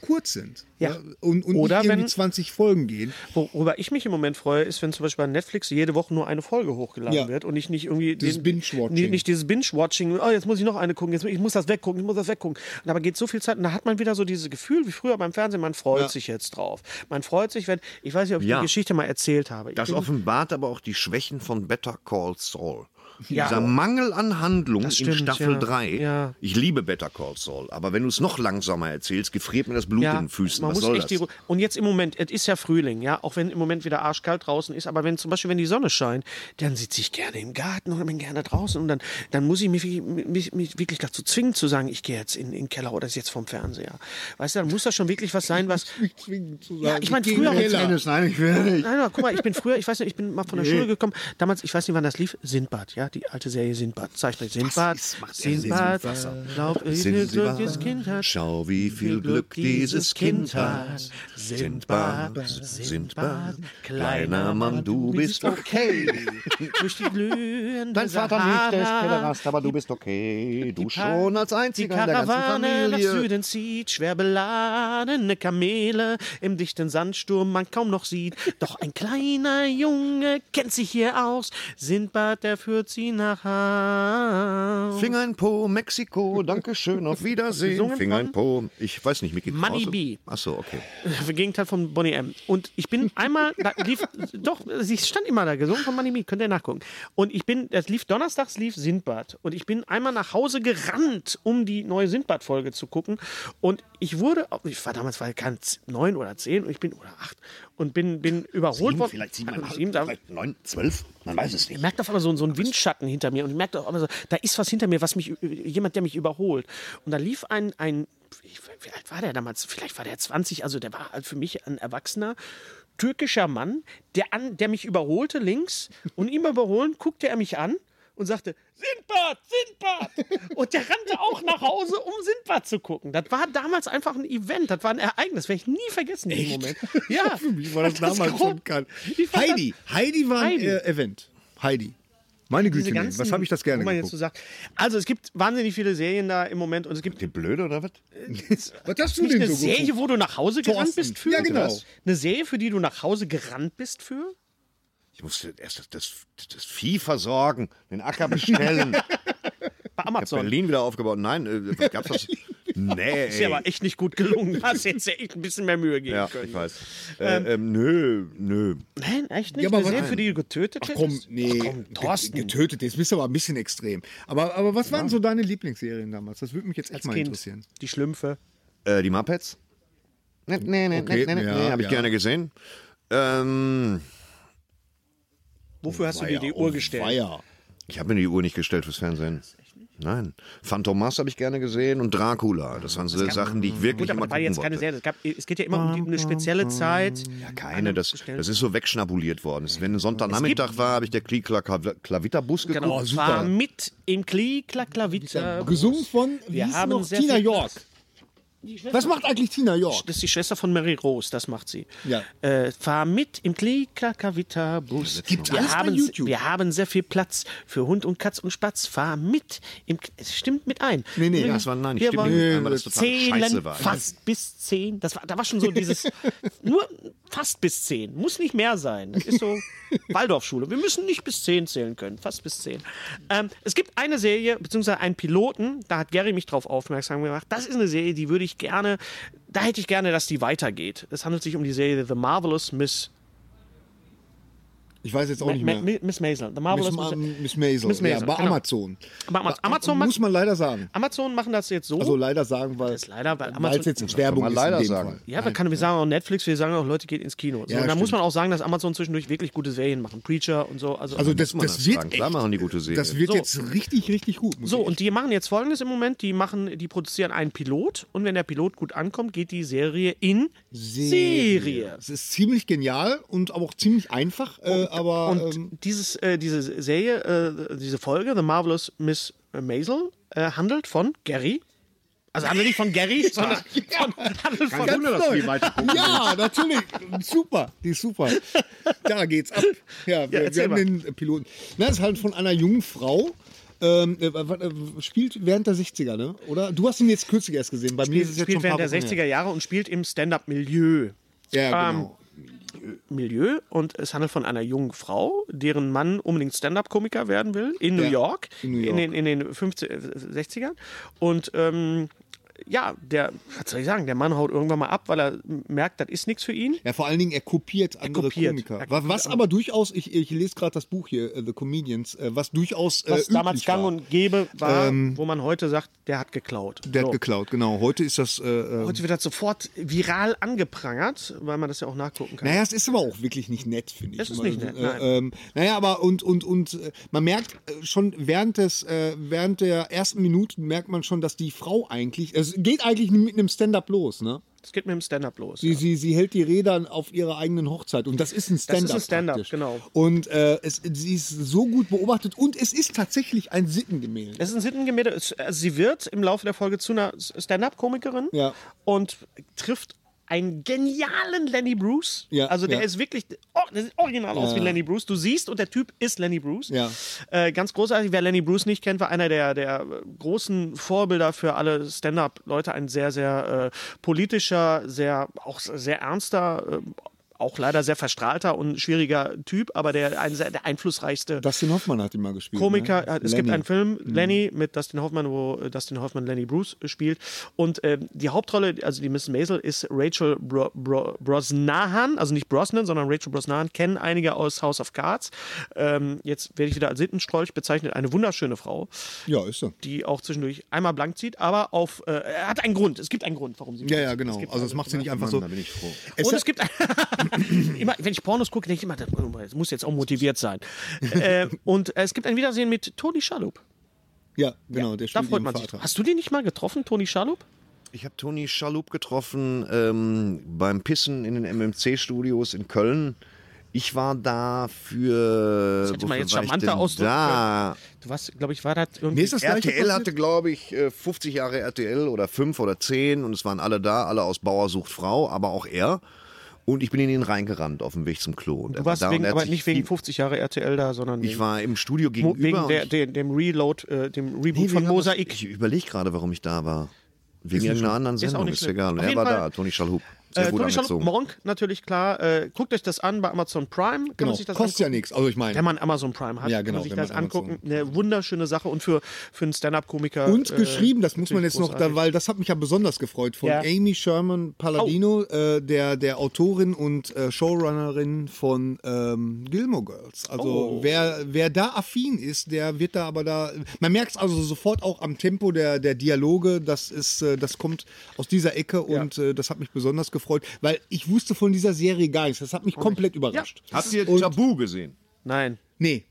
kurz sind. Ja. Und, und Oder nicht irgendwie wenn- 20 Folgen gehen. Worüber ich mich im Moment freue, ist, wenn zum Beispiel bei Netflix jede Woche nur eine Folge hochgeladen Ja. wird und ich nicht irgendwie. Dieses Binge-Watching. Nicht, nicht dieses Binge-Watching, oh, jetzt muss ich noch eine gucken, jetzt, ich muss das weggucken, ich muss das weggucken. Und aber geht so viel Zeit und da hat man wieder so dieses Gefühl, wie früher beim Fernsehen, man freut Ja. sich jetzt drauf. Man freut sich, wenn, ich weiß nicht, ob ich Ja. die Geschichte mal erzählt habe. Ich Das bin- offenbart aber auch die Schwächen von Better Call Saul. Ja. Dieser Mangel an Handlung Das in stimmt, Staffel ja. 3. Ja. Ich liebe Better Call Saul, aber wenn du es noch langsamer erzählst, gefriert mir das Blut in den Füßen. man Was muss soll echt das? die und jetzt im Moment, es ist ja Frühling, ja, auch wenn im Moment wieder arschkalt draußen ist, aber wenn zum Beispiel, wenn die Sonne scheint, dann sitze ich gerne im Garten oder bin gerne draußen und dann, dann muss ich mich, mich, mich wirklich dazu zwingen zu sagen, ich gehe jetzt in, in den Keller oder jetzt vom Fernseher. Weißt du, dann muss das schon wirklich was sein, was. Ja, ich meine, früher. Dennis, nein, ich will nicht. Nein, nein, guck mal, ich bin früher, ich weiß nicht, ich bin mal von der Schule gekommen. Damals, ich weiß nicht, wann das lief. Sindbad, ja, die alte Serie Sindbad. Zeichnung Sindbad. Sindbad. Glaub, wie viel Glück dieses Kind hat. Schau, wie viel Glück dieses Kind hat. Sindbad, Sindbad, kleiner Mann, du bist okay. Durch die glühende Dein Vater nicht, der ist. Pederast, aber du bist okay. Du schon als einziger in der ganzen Karawane nach Familie. Süden zieht, schwer beladene Kamele im dichten Sandsturm man kaum noch sieht. Doch ein kleiner Junge kennt sich hier aus. Sindbad, der führt sie nach Haus. Finger in Po, Mexiko, danke schön, auf Wiedersehen. Finger in Po, ich weiß nicht, Mickey Money? B. Achso, okay. Im Gegenteil von Bonnie M. Und ich bin einmal, da lief, doch, sie stand immer da, gesungen von Money Me, könnt ihr nachgucken. Und ich bin, das lief donnerstags, lief Sindbad. Und ich bin einmal nach Hause gerannt, um die neue Sindbad-Folge zu gucken. Und ich wurde, ich war damals, war ich kein neun oder zehn, und ich bin, oder acht, und bin, bin überholt worden. Vielleicht Sieben, siebeneinhalb, da- vielleicht neun, zwölf, man weiß es ich nicht. merkte auf einmal so, so einen Windschatten hinter mir und ich merkte auf einmal so, da ist was hinter mir, was mich, jemand, der mich überholt. Und da lief ein, ein ich, wie alt war der damals? Vielleicht war der 20, also der war halt für mich ein erwachsener türkischer Mann, der, an, der mich überholte links und ihm überholen, guckte er mich an und sagte, Sindbad, Sindbad! Und der rannte auch nach Hause, um Sindbad zu gucken. Das war damals einfach ein Event, das war ein Ereignis, werde ich nie vergessen in dem Moment. Ja, Für mich war das Das damals schon kalt. Ich fand Heidi. Heidi war ein Heidi. äh, Event. Heidi. Meine Güte, ganzen, was habe ich das gerne so geguckt. sagt. Also es gibt wahnsinnig viele Serien da im Moment und es gibt Die blöde oder was? Was hast du nicht denn eine so Serie, wo du nach Hause gerannt Thorsten. bist für? Ja, genau. Eine Serie, für die du nach Hause gerannt bist für? Ich musste erst das, das, das Vieh versorgen, den Acker bestellen. Bei Ich Amazon. habe Berlin wieder aufgebaut. Nein, äh, gab's das? Nee, Ist ja aber echt nicht gut gelungen. Du hast jetzt ja echt ein bisschen mehr Mühe geben Ja, können. ich weiß. Äh, ähm, nö, nö. Nein, echt nicht? Ja, aber was- für die du getötet Ach komm, nee. Ach komm, Thorsten. Ge- Getötet, jetzt bist du aber ein bisschen extrem. Aber, aber was waren so deine Lieblingsserien damals? Das würde mich jetzt echt als mal Kind. interessieren. Die Schlümpfe. Äh, die Muppets? Nee, nee, nee, Okay, nee, nee, ja, nee, habe ich ja. gerne gesehen. Ähm, Wofür hast du dir die oh, Uhr gestellt? Weia. ich habe mir die Uhr nicht gestellt fürs Fernsehen. Nein. Phantomas habe ich gerne gesehen und Dracula. Das waren so Sachen, die ich wirklich Gut, aber immer das war gucken jetzt keine. Serie. Es, gab, es geht ja immer um eine spezielle Zeit. Ja, keine. Das, das ist so wegschnabuliert worden. Wenn ein Sonntagnachmittag war, habe ich der Klaviterbus geguckt. Genau, super. War mit im Klavita. Gesungen von, wie Wir haben noch, Tina viel York. Was macht eigentlich Tina York? Das ist die Schwester von Mary Rose, das macht sie. Ja. Äh, fahr mit im Klikakavita-Bus. Gibt's wir alles bei haben, YouTube. Wir haben sehr viel Platz für Hund und Katz und Spatz. Fahr mit im K Es stimmt mit ein. Nee, nee. Das war, nein, ich Wir stimme wollen nicht ein, weil das total zählen scheiße war. fast bis zehn. Das war, da war schon so dieses, nur fast bis zehn. Muss nicht mehr sein. Das ist so Waldorfschule. Wir müssen nicht bis zehn zählen können. Fast bis zehn. Ähm, es gibt eine Serie, beziehungsweise einen Piloten, da hat Gary mich drauf aufmerksam gemacht. Das ist eine Serie, die würde ich gerne, da hätte ich gerne, dass die weitergeht. Es handelt sich um die Serie The Marvelous Miss, Ich weiß jetzt auch nicht Ma- mehr. Ma- Miss Maisel. The Miss, Marvelous Ma Miss, Miss Maisel. Miss Maisel, ja, bei genau. Amazon. Bei Amazon. Ba- Amazon muss man leider sagen. Amazon machen das jetzt so. Also leider sagen, weil ist leider, weil weil Amazon- es jetzt Werbung man ist leider in dem sagen. Fall. Ja, wir, kann, wir sagen auch Netflix, wir sagen auch, Leute, geht ins Kino. So, Ja, und da muss man auch sagen, dass Amazon zwischendurch wirklich gute Serien machen. Preacher und so. Also, Also das, man das das wird echt, Klar machen die gute Serien. das wird So. jetzt richtig, richtig gut. so, ich und die machen jetzt folgendes im Moment: die machen, die produzieren einen Pilot und wenn der Pilot gut ankommt, geht die Serie in Serie. Es ist ziemlich genial und aber auch ziemlich einfach, äh, aber Und ähm, dieses, äh, diese Serie, äh, diese Folge, The Marvelous Miss Maisel, äh, handelt von Gary. Also handelt nicht von Gary, sondern von, handelt von, ganz neu. Ja, natürlich. Super, die ist super. Da geht's ab. Ja, wir, erzähl wir haben mal. den Piloten. Na, das ist halt von einer jungen Frau. Ähm, äh, spielt während der 60er, ne? Oder? Du hast ihn jetzt kürzlich erst gesehen. Bei mir ist es jetzt spielt schon während der Wochen 60er Jahre und spielt im Stand-Up-Milieu. Ja, Ähm, genau. Milieu und es handelt von einer jungen Frau, deren Mann unbedingt Stand-up-Komiker werden will in New Ja, York, in New in York. den, in den 50, äh, 60ern und ähm, ja, der, was soll ich sagen, der Mann haut irgendwann mal ab, weil er merkt, das ist nichts für ihn. Ja, vor allen Dingen, er kopiert andere kopiert. Komiker. Er Was, kopiert was aber durchaus, ich, ich lese gerade das Buch hier, äh, The Comedians, äh, was durchaus äh, Was damals üblich gang war. und gäbe war, wo man heute sagt, der hat geklaut. Der So. hat geklaut, genau. Heute ist das. Äh, äh, Heute wird das sofort viral angeprangert, weil man das ja auch nachgucken kann. naja, es ist aber auch wirklich nicht nett, finde ich. Es ist nicht nett, äh, nein. ähm, naja, aber und, und, und äh, man merkt äh, schon während des, äh, während der ersten Minuten merkt man schon, dass die Frau eigentlich, es geht eigentlich mit einem Stand-up los, ne? Es geht mit dem Stand-up los. Sie, ja. sie, sie hält die Räder auf ihrer eigenen Hochzeit und das ist ein Stand-up. ein Stand-up, genau. Und äh, es, sie ist so gut beobachtet und es ist tatsächlich ein Sittengemälde. Es ist ein Sittengemälde. Es- also Sie wird im Laufe der Folge zu einer Stand-up-Komikerin Ja. und trifft einen genialen Lenny Bruce. Ja, also der ja. ist wirklich oh, der sieht original aus Ja. wie Lenny Bruce. Du siehst und der Typ ist Lenny Bruce. Ja. Äh, ganz großartig. Wer Lenny Bruce nicht kennt, war einer der, der großen Vorbilder für alle Stand-up-Leute. Ein sehr, sehr äh, politischer, sehr auch sehr ernster. Äh, auch leider sehr verstrahlter und schwieriger Typ, aber der, ein, sehr- der einflussreichste Dustin Hoffmann hat ihn mal gespielt. Komiker. Ne? Es gibt Lenny. einen Film, Lenny, mit Dustin Hoffman, wo äh, Dustin Hoffman Lenny Bruce äh, spielt. Und ähm, die Hauptrolle, also die Miss Maisel, ist Rachel Bro Bro Brosnahan, also nicht Brosnan, sondern Rachel Brosnahan, kennen einige aus House of Cards. Ähm, jetzt werde ich wieder als Sittenstrolch bezeichnet. Eine wunderschöne Frau, Ja, ist er. die auch zwischendurch einmal blank zieht, aber auf, äh, er hat einen Grund. Es gibt einen Grund, warum sie Ja, ja, genau. Es gibt Also, das einen macht sie Grund, nicht einfach Mann, so. da bin ich froh. Es und es gibt immer, wenn ich Pornos gucke, denke ich immer, das muss jetzt auch motiviert sein. äh, und es gibt ein Wiedersehen mit Toni Schalup. Ja, genau, der Da spielt freut ihren man sich. Vater. Hast du den nicht mal getroffen, Toni Schalup? Ich habe Toni Schalup getroffen ähm, beim Pissen in den MMC-Studios in Köln. Ich war da für. Das hätte man jetzt charmanter ausdrücken Da. Du warst, glaube ich, war das irgendwie. Ist das RTL hatte, glaube ich, äh, 50 Jahre RTL oder 5 oder 10 und es waren alle da, alle aus Bauer sucht Frau, aber auch er. Und ich bin in ihn reingerannt auf dem Weg zum Klo. Und du warst war da wegen, er aber nicht wegen viel- 50 Jahre RTL da, sondern Ich war im Studio gegenüber. wegen und der, der, dem Reload, äh, dem Reboot Nee, von Mosaik. Ich überlege gerade, warum ich da war. Wegen irgendeiner anderen Sendung, ist schlimm. egal. Er war da, Toni Schalhup. Sehr Äh, Toni Schalup. Monk, natürlich klar. Äh, guckt euch das an bei Amazon Prime. Kann Genau, man sich das kostet ja angucken. nichts. Also ich meine. Wenn man Amazon Prime hat, Ja, kann genau, man sich wenn das Amazon- angucken. Eine wunderschöne Sache und für, für einen Stand-Up-Komiker. Und äh, geschrieben, das muss man jetzt noch, da, großartig. weil das hat mich ja besonders gefreut, von Ja. Oh. Amy Sherman Palladino, äh, der, der Autorin und äh, Showrunnerin von ähm, Gilmore Girls. Also Oh. wer, wer da affin ist, der wird da aber da. Man merkt es also sofort auch am Tempo der, der Dialoge, das ist, äh, das kommt aus dieser Ecke und äh, das hat mich besonders gefreut, weil ich wusste von dieser Serie gar nichts. Das hat mich komplett überrascht. Habt ihr Und- Tabu gesehen? Nein. Nee.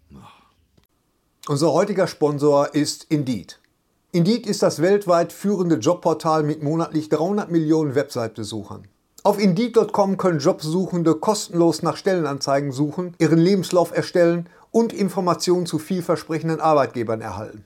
Unser heutiger Sponsor ist Indeed. Indeed ist das weltweit führende Jobportal mit monatlich 300 Millionen Website-Besuchern. Auf Indeed.com können Jobsuchende kostenlos nach Stellenanzeigen suchen, ihren Lebenslauf erstellen und Informationen zu vielversprechenden Arbeitgebern erhalten.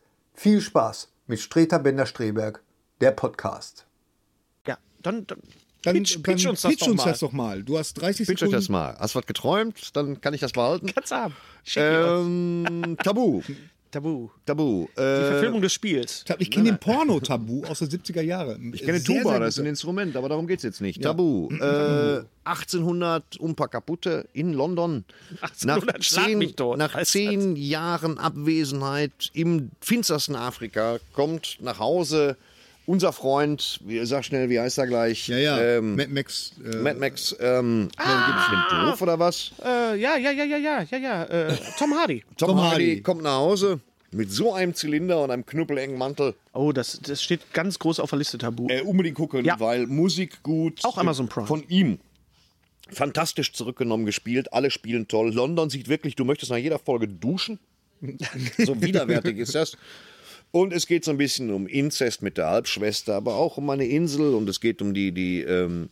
viel Spaß mit Streter Bender-Streberg, der Podcast. Ja, dann, dann, Dann pitch, pitch dann uns das pitch doch uns mal. das doch mal. Du hast 30 Pitch euch Sekunden. das mal. Hast du was geträumt? Dann kann ich das behalten. Kannst du haben. Ähm, Tabu. Tabu. Tabu. Die Äh, Verfilmung des Spiels. Ich kenne den Porno-Tabu aus den 70er Jahren. ich kenne Tuba, sehr das ist ein. Instrument, aber darum geht es jetzt nicht. Tabu. Äh, 1800 um ein paar kaputte in London. 1800 schlag zehn, mich tot. nach zehn Jahren Abwesenheit im finstersten Afrika kommt nach Hause unser Freund, wie, sag schnell, wie heißt er gleich? Ja, ja. Ähm, Mad Max. Äh, Mad Max, ähm, ah, doof oder was? Äh, ja, ja, ja, ja, ja, ja, ja. Äh, Tom Hardy. Tom, Tom Hardy, Hardy. kommt nach Hause mit so einem Zylinder und einem knüppelengen Mantel. Oh, das, das steht ganz groß auf der Liste Tabu. Äh, unbedingt gucken, Ja. weil Musik gut. Auch Amazon Prime. Von ihm. fantastisch zurückgenommen gespielt. Alle spielen toll. London sieht wirklich, du möchtest nach jeder Folge duschen. so widerwärtig ist das. Und es geht so ein bisschen um Inzest mit der Halbschwester, aber auch um eine Insel und es geht um die, die, ähm,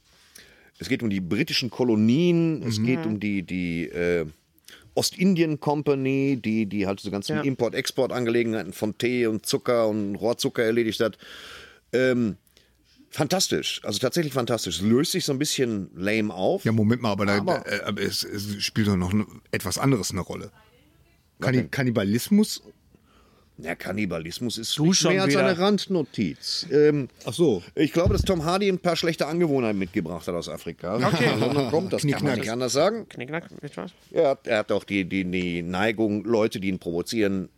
es geht um die britischen Kolonien, es geht um die, die äh, Ostindien Company, die, die halt diese ganzen Ja. Import-Export-Angelegenheiten von Tee und Zucker und Rohrzucker erledigt hat. Ähm, fantastisch, also tatsächlich fantastisch. Es löst sich so ein bisschen lame auf. Ja, Moment mal, aber, da, Aber- äh, es, es spielt doch noch etwas anderes eine Rolle. Kanni Kannibalismus? Der Kannibalismus ist Du nicht schon mehr als wieder. eine Randnotiz. Ähm, Ach so. ich glaube, dass Tom Hardy ein paar schlechte Angewohnheiten mitgebracht hat aus Afrika. Okay. Also, kommt, das kann man nicht anders sagen. Knickknack? Er hat, er hat auch die, die, die Neigung, Leute, die ihn provozieren,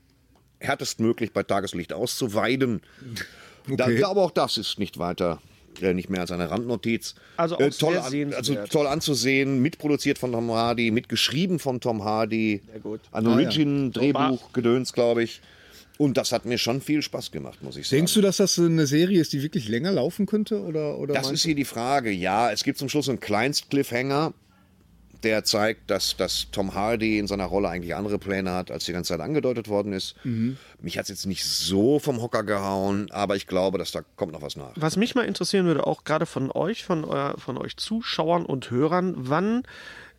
härtestmöglich bei Tageslicht auszuweiden. Da, Okay. aber auch das ist nicht weiter, äh, nicht mehr als eine Randnotiz. Also auch äh, toll, sehr an, also toll anzusehen, mitproduziert von Tom Hardy, mitgeschrieben von Tom Hardy. Sehr gut. Ein Origin-Drehbuch, Gedöns, glaube ich. Und das hat mir schon viel Spaß gemacht, muss ich sagen. Denkst du, dass das eine Serie ist, die wirklich länger laufen könnte? Oder, oder Das ist hier die Frage. Ja, es gibt zum Schluss einen Kleinst-Cliffhanger, der zeigt, dass, dass Tom Hardy in seiner Rolle eigentlich andere Pläne hat, als die ganze Zeit angedeutet worden ist. Mhm. Mich hat es jetzt nicht so vom Hocker gehauen, aber ich glaube, dass da kommt noch was nach. Was mich mal interessieren würde, auch gerade von euch, von, euer, von euch Zuschauern und Hörern, wann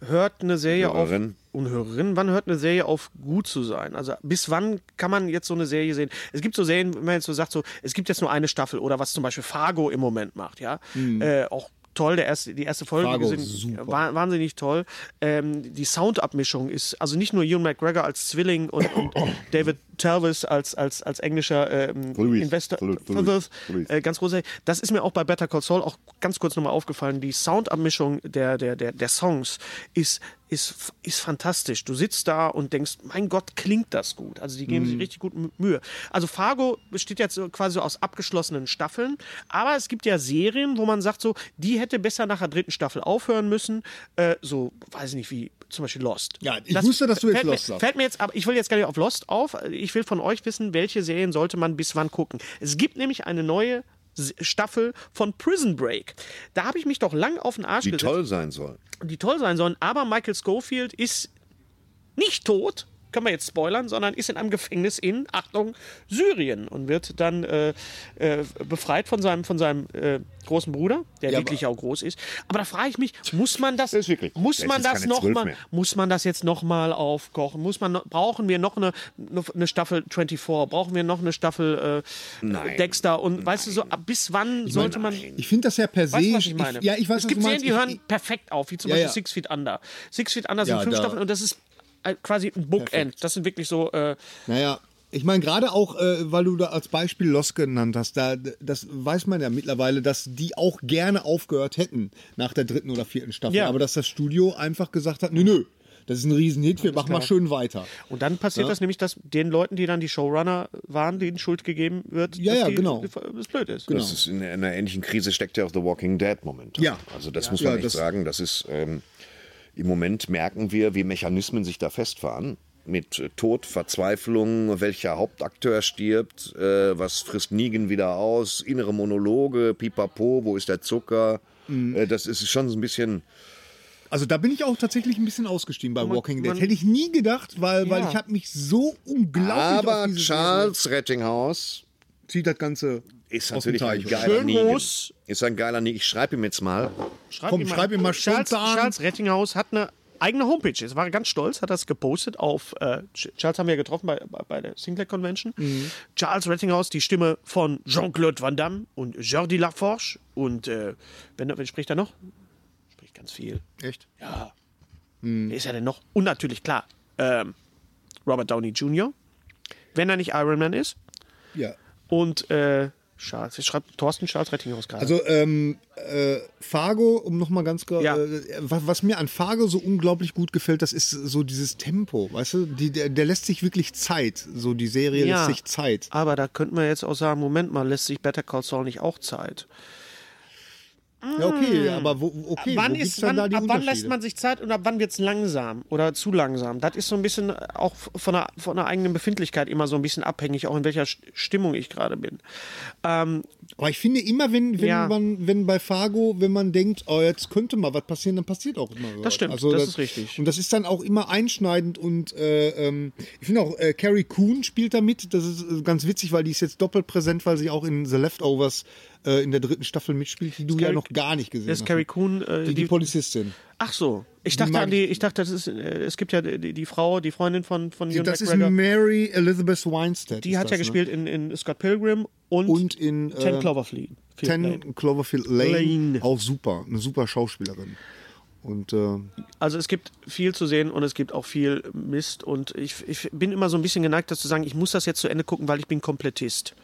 hört eine Serie Hörerinnen. auf und Hörerinnen, wann hört eine Serie auf gut zu sein? Also bis wann kann man jetzt so eine Serie sehen? Es gibt so Serien, wenn man jetzt so sagt, so es gibt jetzt nur eine Staffel oder was zum Beispiel Fargo im Moment macht, ja, äh, auch toll, der erste, die erste Folge Fargo, gesehen, super. wa- wahnsinnig toll. Ähm, die Soundabmischung ist also nicht nur Ewan McGregor als Zwilling und, und David Talvis als als als englischer ähm, Louis. Investor. Louis. Louis. äh, ganz große. Das ist mir auch bei Better Call Saul auch ganz kurz nochmal aufgefallen. Die Soundabmischung der, der, der, der Songs ist, ist, ist fantastisch. Du sitzt da und denkst, mein Gott, klingt das gut. Also die geben sich richtig gut Mü- Mühe. Also Fargo besteht jetzt quasi aus abgeschlossenen Staffeln, aber es gibt ja Serien, wo man sagt so, die hätte besser nach der dritten Staffel aufhören müssen. Äh, so, weiß ich nicht, wie zum Beispiel Lost. Ja, ich wusste, dass du jetzt fällt Lost mir, sagst. Fällt mir jetzt, aber ich will jetzt gar nicht auf Lost auf. Ich will von euch wissen, welche Serien sollte man bis wann gucken. Es gibt nämlich eine neue Staffel von Prison Break. Da habe ich mich doch lang auf den Arsch Die gesetzt, toll sein soll. die toll sein sollen. Aber Michael Schofield ist nicht tot, können wir jetzt spoilern, sondern ist in einem Gefängnis in, Achtung, Syrien und wird dann äh, äh, befreit von seinem, von seinem äh, großen Bruder, der Ja, wirklich auch groß ist. Aber da frage ich mich, muss man das, wirklich- muss man jetzt das noch mal, mehr. muss man das jetzt noch mal aufkochen? Muss man, brauchen wir noch eine, eine Staffel 24? Brauchen wir noch eine Staffel äh, Nein. Dexter? Und weißt du so, bis wann sollte man Ich finde das ja per se. Weißt was ich meine? ja, ich weiß, es gibt Serien, die hören Ich- perfekt auf, wie zum Ja, Beispiel. Six Feet Under. Six Feet Under sind Ja, fünf Staffeln und das ist quasi ein Bookend. Das sind wirklich so. Äh, Naja, ich meine, gerade auch, äh, weil du da als Beispiel Lost genannt hast, da, das weiß man ja mittlerweile, dass die auch gerne aufgehört hätten nach der dritten oder vierten Staffel. Ja. Aber dass das Studio einfach gesagt hat, nö, nö, das ist ein Riesenhit, wir machen mal schön weiter. und dann passiert das nämlich, dass den Leuten, die dann die Showrunner waren, denen Schuld gegeben wird, Ja, dass ja, die, genau. das blöd ist. Genau. Das ist in einer ähnlichen Krise steckt ja auch The Walking Dead momentan. Ja. Also das muss man Ja, echt das- sagen. Das ist ähm, im Moment merken wir, wie Mechanismen sich da festfahren. Mit äh, Tod, Verzweiflung, welcher Hauptakteur stirbt, äh, was frisst Negan wieder aus, innere Monologe, Pipapo, wo ist der Zucker? Mhm. Äh, das ist schon so ein bisschen. Also da bin ich auch tatsächlich ein bisschen ausgestiegen bei man- Walking Dead. Hätte ich nie gedacht, weil, weil Ja. ich habe mich so unglaublich Aber Charles Rettinghaus zieht das Ganze ist natürlich ein geiler Schön Negan. groß. Ist ein geiler Negan. Ich schreibe ihm jetzt mal. Schreib Komm, schreib ihm mal Charles, Stunze an. Charles Rettinghaus hat eine eigene Homepage. Jetzt war er ganz stolz, hat das gepostet auf. Äh, Charles haben wir ja getroffen bei, bei, bei der Sinclair Convention. Mhm. Charles Rettinghaus, die Stimme von Jean-Claude Van Damme und Jordi Laforge. Und äh, wen, wen spricht er noch? Spricht ganz viel. Echt? Wer ist er denn noch? Und natürlich, klar, ähm, Robert Downey Jr., wenn er nicht Iron Man ist. Ja. Und äh, Charles, ich schreibe Thorsten Charles Rettinghaus gerade. Also ähm, äh, Fargo, um nochmal ganz klar, Ja. äh, was, was mir an Fargo so unglaublich gut gefällt, das ist so dieses Tempo, weißt du, die, der, der lässt sich wirklich Zeit, so die Serie lässt sich Zeit. Aber da könnte man jetzt auch sagen, Moment mal, lässt sich Better Call Saul nicht auch Zeit? Ja, okay, aber wo, okay, wann wo ist, wann, ab wann lässt man sich Zeit und ab wann wird es langsam oder zu langsam? Das ist so ein bisschen auch von der, von der eigenen Befindlichkeit immer so ein bisschen abhängig, auch in welcher St- Stimmung ich gerade bin. Ähm, Aber ich finde immer, wenn, wenn Ja. man, wenn bei Fargo, wenn man denkt, oh, jetzt könnte mal was passieren, dann passiert auch immer was. stimmt, das ist richtig. Und das ist dann auch immer einschneidend und äh, ähm, ich finde auch, äh, Carrie Coon spielt da mit. Das ist äh, ganz witzig, weil die ist jetzt doppelt präsent, weil sie auch in The Leftovers äh, in der dritten Staffel mitspielt, die du ja Carrie- noch gar nicht gesehen das ist hast. Carrie Coon. Äh, die, die Polizistin. ach so, ich Die dachte mag an die, ich. dachte, das ist, äh, es gibt ja die, die Frau, die Freundin von, von Ewan Das ist McGregor. Mary Elizabeth Weinstead. Die ist hat ja das, gespielt in, in Scott Pilgrim und, Ne? Und in Ten äh, Cloverfield. Field Lane. Ten Cloverfield Lane. Lane. Auch super. Eine super Schauspielerin. Und äh, Also es gibt viel zu sehen und es gibt auch viel Mist und ich, ich bin immer so ein bisschen geneigt, das zu sagen, ich muss das jetzt zu Ende gucken, weil ich bin Komplettist.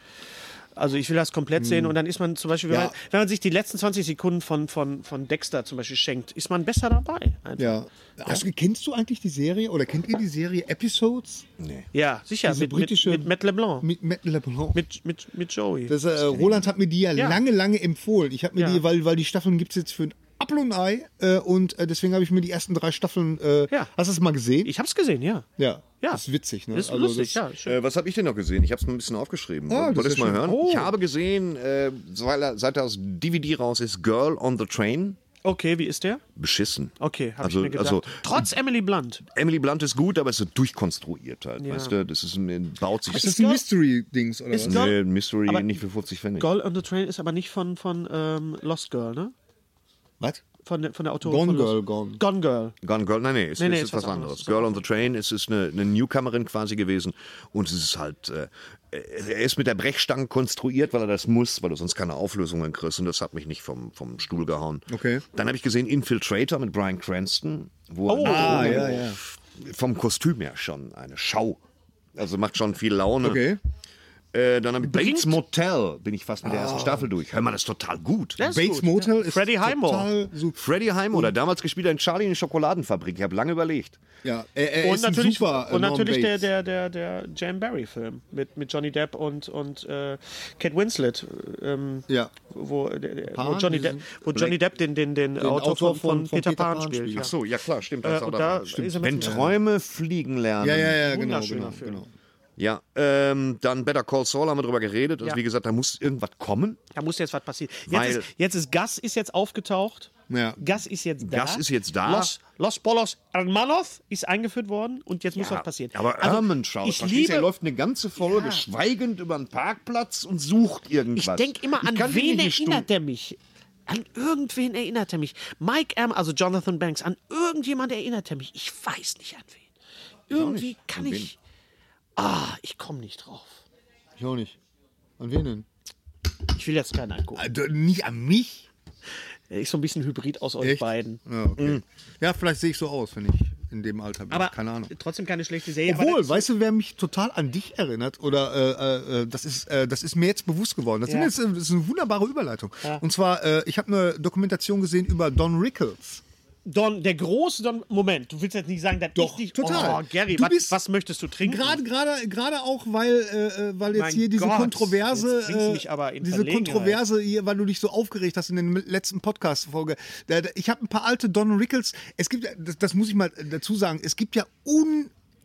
Also ich will das komplett sehen und dann ist man zum Beispiel, wenn, Ja. man, wenn man sich die letzten 20 Sekunden von, von, von Dexter zum Beispiel schenkt, ist man besser dabei. Einfach. ja. Du- kennst du eigentlich die Serie oder kennt ihr die Serie Episodes? Ja, sicher, Diese mit, britische- mit, mit Matt LeBlanc, mit, Mit Matt LeBlanc. mit, mit, mit Joey. Das, äh, Roland hat mir die ja, Ja. lange, lange empfohlen. Ich habe mir Ja. die, weil, weil die Staffeln gibt es jetzt für ein Apfel und Ei äh, und äh, deswegen habe ich mir die ersten drei Staffeln. Äh, Ja. Hast du es mal gesehen? ich hab's gesehen, ja. ja. Ja. Das ist witzig, ne? Ist Also lustig, das- ja. Schön. Äh, was habe ich denn noch gesehen? Ich habe es mal ein bisschen aufgeschrieben. Ah, das Wollt ihr ist es mal ja hören? schön. Oh. Ich habe gesehen, äh, weil er- seit er aus DVD raus ist, Girl on the Train. Okay, wie ist der? Beschissen. Okay, habe Also- ich mir gedacht. also- Trotz Emily Blunt. Emily Blunt ist gut, aber es ist so durchkonstruiert halt. Weißt du, das ist ein, baut sich. Ist das ein Mystery-Dings oder Ist was? Nee, Mystery aber- nicht für 50 Pfennig. Girl on the Train ist aber nicht von, von ähm, Lost Girl, ne? Was? Von, der- von der Autorin Gone von Girl, Gone. Gone Girl. Gone Girl, nein, nee, es Nee, nee, es ist ist was was anderes. anderes. Girl on the Train, es ist eine, eine Newcomerin quasi gewesen und es ist halt, äh, er ist mit der Brechstange konstruiert, weil er das muss, weil du sonst keine Auflösungen kriegst und das hat mich nicht vom, vom Stuhl gehauen. Okay. Dann habe ich gesehen Infiltrator mit Brian Cranston, wo Oh, er Ah, ja, ja. vom Kostüm her schon eine Schau. Also macht schon viel Laune. Okay. Äh, dann habe ich Bringt- Bates Motel, bin ich fast mit der ersten Staffel durch. Hör mal, das ist total gut. Der ist Bates gut. Motel ist Freddie Highmore. total super. Freddie Highmore, der damals gespielt hat in Charlie in die Schokoladenfabrik. Ich habe lange überlegt. Ja, er, er Und ist natürlich, super äh, und Norman natürlich der, Bates. der, der, der Jan Barry-Film mit, mit Johnny Depp und, und äh, Kate Winslet. Ähm, Ja. Wo, der, der, wo, Johnny Depp, wo Johnny Depp den, den, den, Autor, Autor von, von, von- Peter, Peter Pan, Pan spielt. spielt. Ja. Ach so, ja klar, stimmt. Äh, das da er Wenn Träume fliegen lernen. Ja, ja, ja, genau, Wunderschöner genau, Film. genau. Ja, ähm, dann Better Call Saul haben wir drüber geredet. Also Ja. wie gesagt, da muss irgendwas kommen. Da muss jetzt was passieren. Jetzt ist, jetzt ist Gas ist jetzt aufgetaucht. Ja. Gas ist jetzt da. Gas ist jetzt da. Los, Los Polos Hermanos ist eingeführt worden und jetzt muss was passieren. Aber Also, Ermenschau, ich du, er liebe, läuft eine ganze Folge Ja. schweigend über einen Parkplatz und sucht ich irgendwas. denke immer, an kann die wen erinnert er mich? An irgendwen erinnert er mich. Mike M., also Jonathan Banks, an irgendjemand erinnert er mich. Ich weiß nicht an wen. Irgendwie kann An ich. Ah, ich komme nicht drauf. Ich auch nicht. An wen denn? Ich will jetzt keinen angucken. Also, nicht an mich? Ist so ein bisschen Hybrid aus euch Echt? beiden. Ja, okay. ja, vielleicht sehe ich so aus, wenn ich in dem Alter bin. Aber Keine Ahnung. trotzdem keine schlechte Serie. Obwohl, weißt du, wer mich total an dich erinnert? Oder äh, äh, das, ist, äh, das ist mir jetzt bewusst geworden. Das, Ja. ist, das ist eine wunderbare Überleitung. Und zwar, äh, ich habe eine Dokumentation gesehen über Don Rickles. Don, der große Don. Moment, du willst jetzt nicht sagen, dass Doch, ich nicht. total. Oh, Gary, Du was, bist- was möchtest du trinken? Gerade, gerade, gerade auch, weil, äh, äh, weil jetzt Mein hier diese Gott, Kontroverse, äh, diese. Kontroverse hier, weil du dich so aufgeregt hast in den letzten Podcast-Folge. Ich habe ein paar alte Don Rickles. Es gibt, das, das muss ich mal dazu sagen, es gibt ja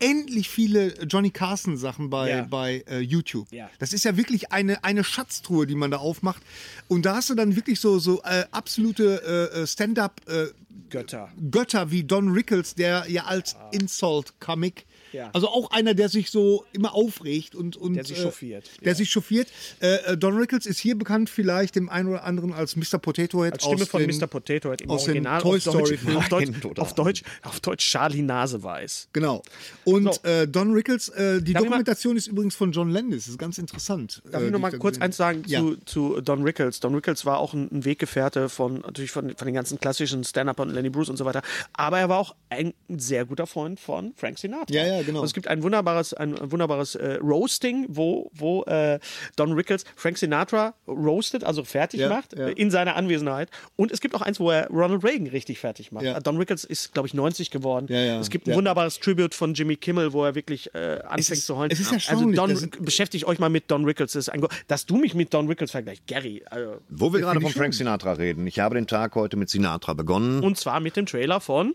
unendlich viele Johnny Carson Sachen bei, Ja. bei äh, YouTube. Ja. Das ist ja wirklich eine, eine Schatztruhe, die man da aufmacht. Und da hast du dann wirklich so, so äh, absolute äh, äh, Stand-up äh, Götter. Götter wie Don Rickles, der ja als Insult-Comic, Ja. also auch einer, der sich so immer aufregt und. und Der sich äh, chauffiert, Der ja. sich chauffiert. Äh, äh, Don Rickles ist hier bekannt, vielleicht dem einen oder anderen als Mr. Potato Head. Als Stimme aus von den, Mr. Potato Head im aus Original Toy auf Deutsch, Story-Filmen. auf, Deutsch, auf, Deutsch, auf Deutsch Charlie Naseweiß. Genau. Und So. äh, Don Rickles, äh, die Darf Dokumentation ist übrigens von John Landis. Das ist ganz interessant. Darf äh, ich noch die mal da kurz eins sagen Ja. zu, zu Don Rickles? Don Rickles war auch ein, ein Weggefährte von, natürlich von, von den ganzen klassischen Stand-Up und Lenny Bruce und so weiter. Aber er war auch ein sehr guter Freund von Frank Sinatra. Ja, ja, genau. Und es gibt ein wunderbares, ein wunderbares äh, Roasting, wo, wo äh, Don Rickles Frank Sinatra roastet, also fertig Ja, macht, ja. äh, in seiner Anwesenheit. Und es gibt auch eins, wo er Ronald Reagan richtig fertig macht. Ja. Don Rickles ist, glaube ich, 90 geworden. Ja, ja. Es gibt ein Ja. wunderbares Tribute von Jimmy Kimmel, wo er wirklich äh, anfängt ist- zu heulen. es ist also Don, beschäftigt euch mal mit Don Rickles. Das ist ein, dass du mich mit Don Rickles vergleichst, Gary. Also, Wo wir gerade finde von Frank Sinatra reden. Ich habe den Tag heute mit Sinatra begonnen. und zwar mit dem Trailer von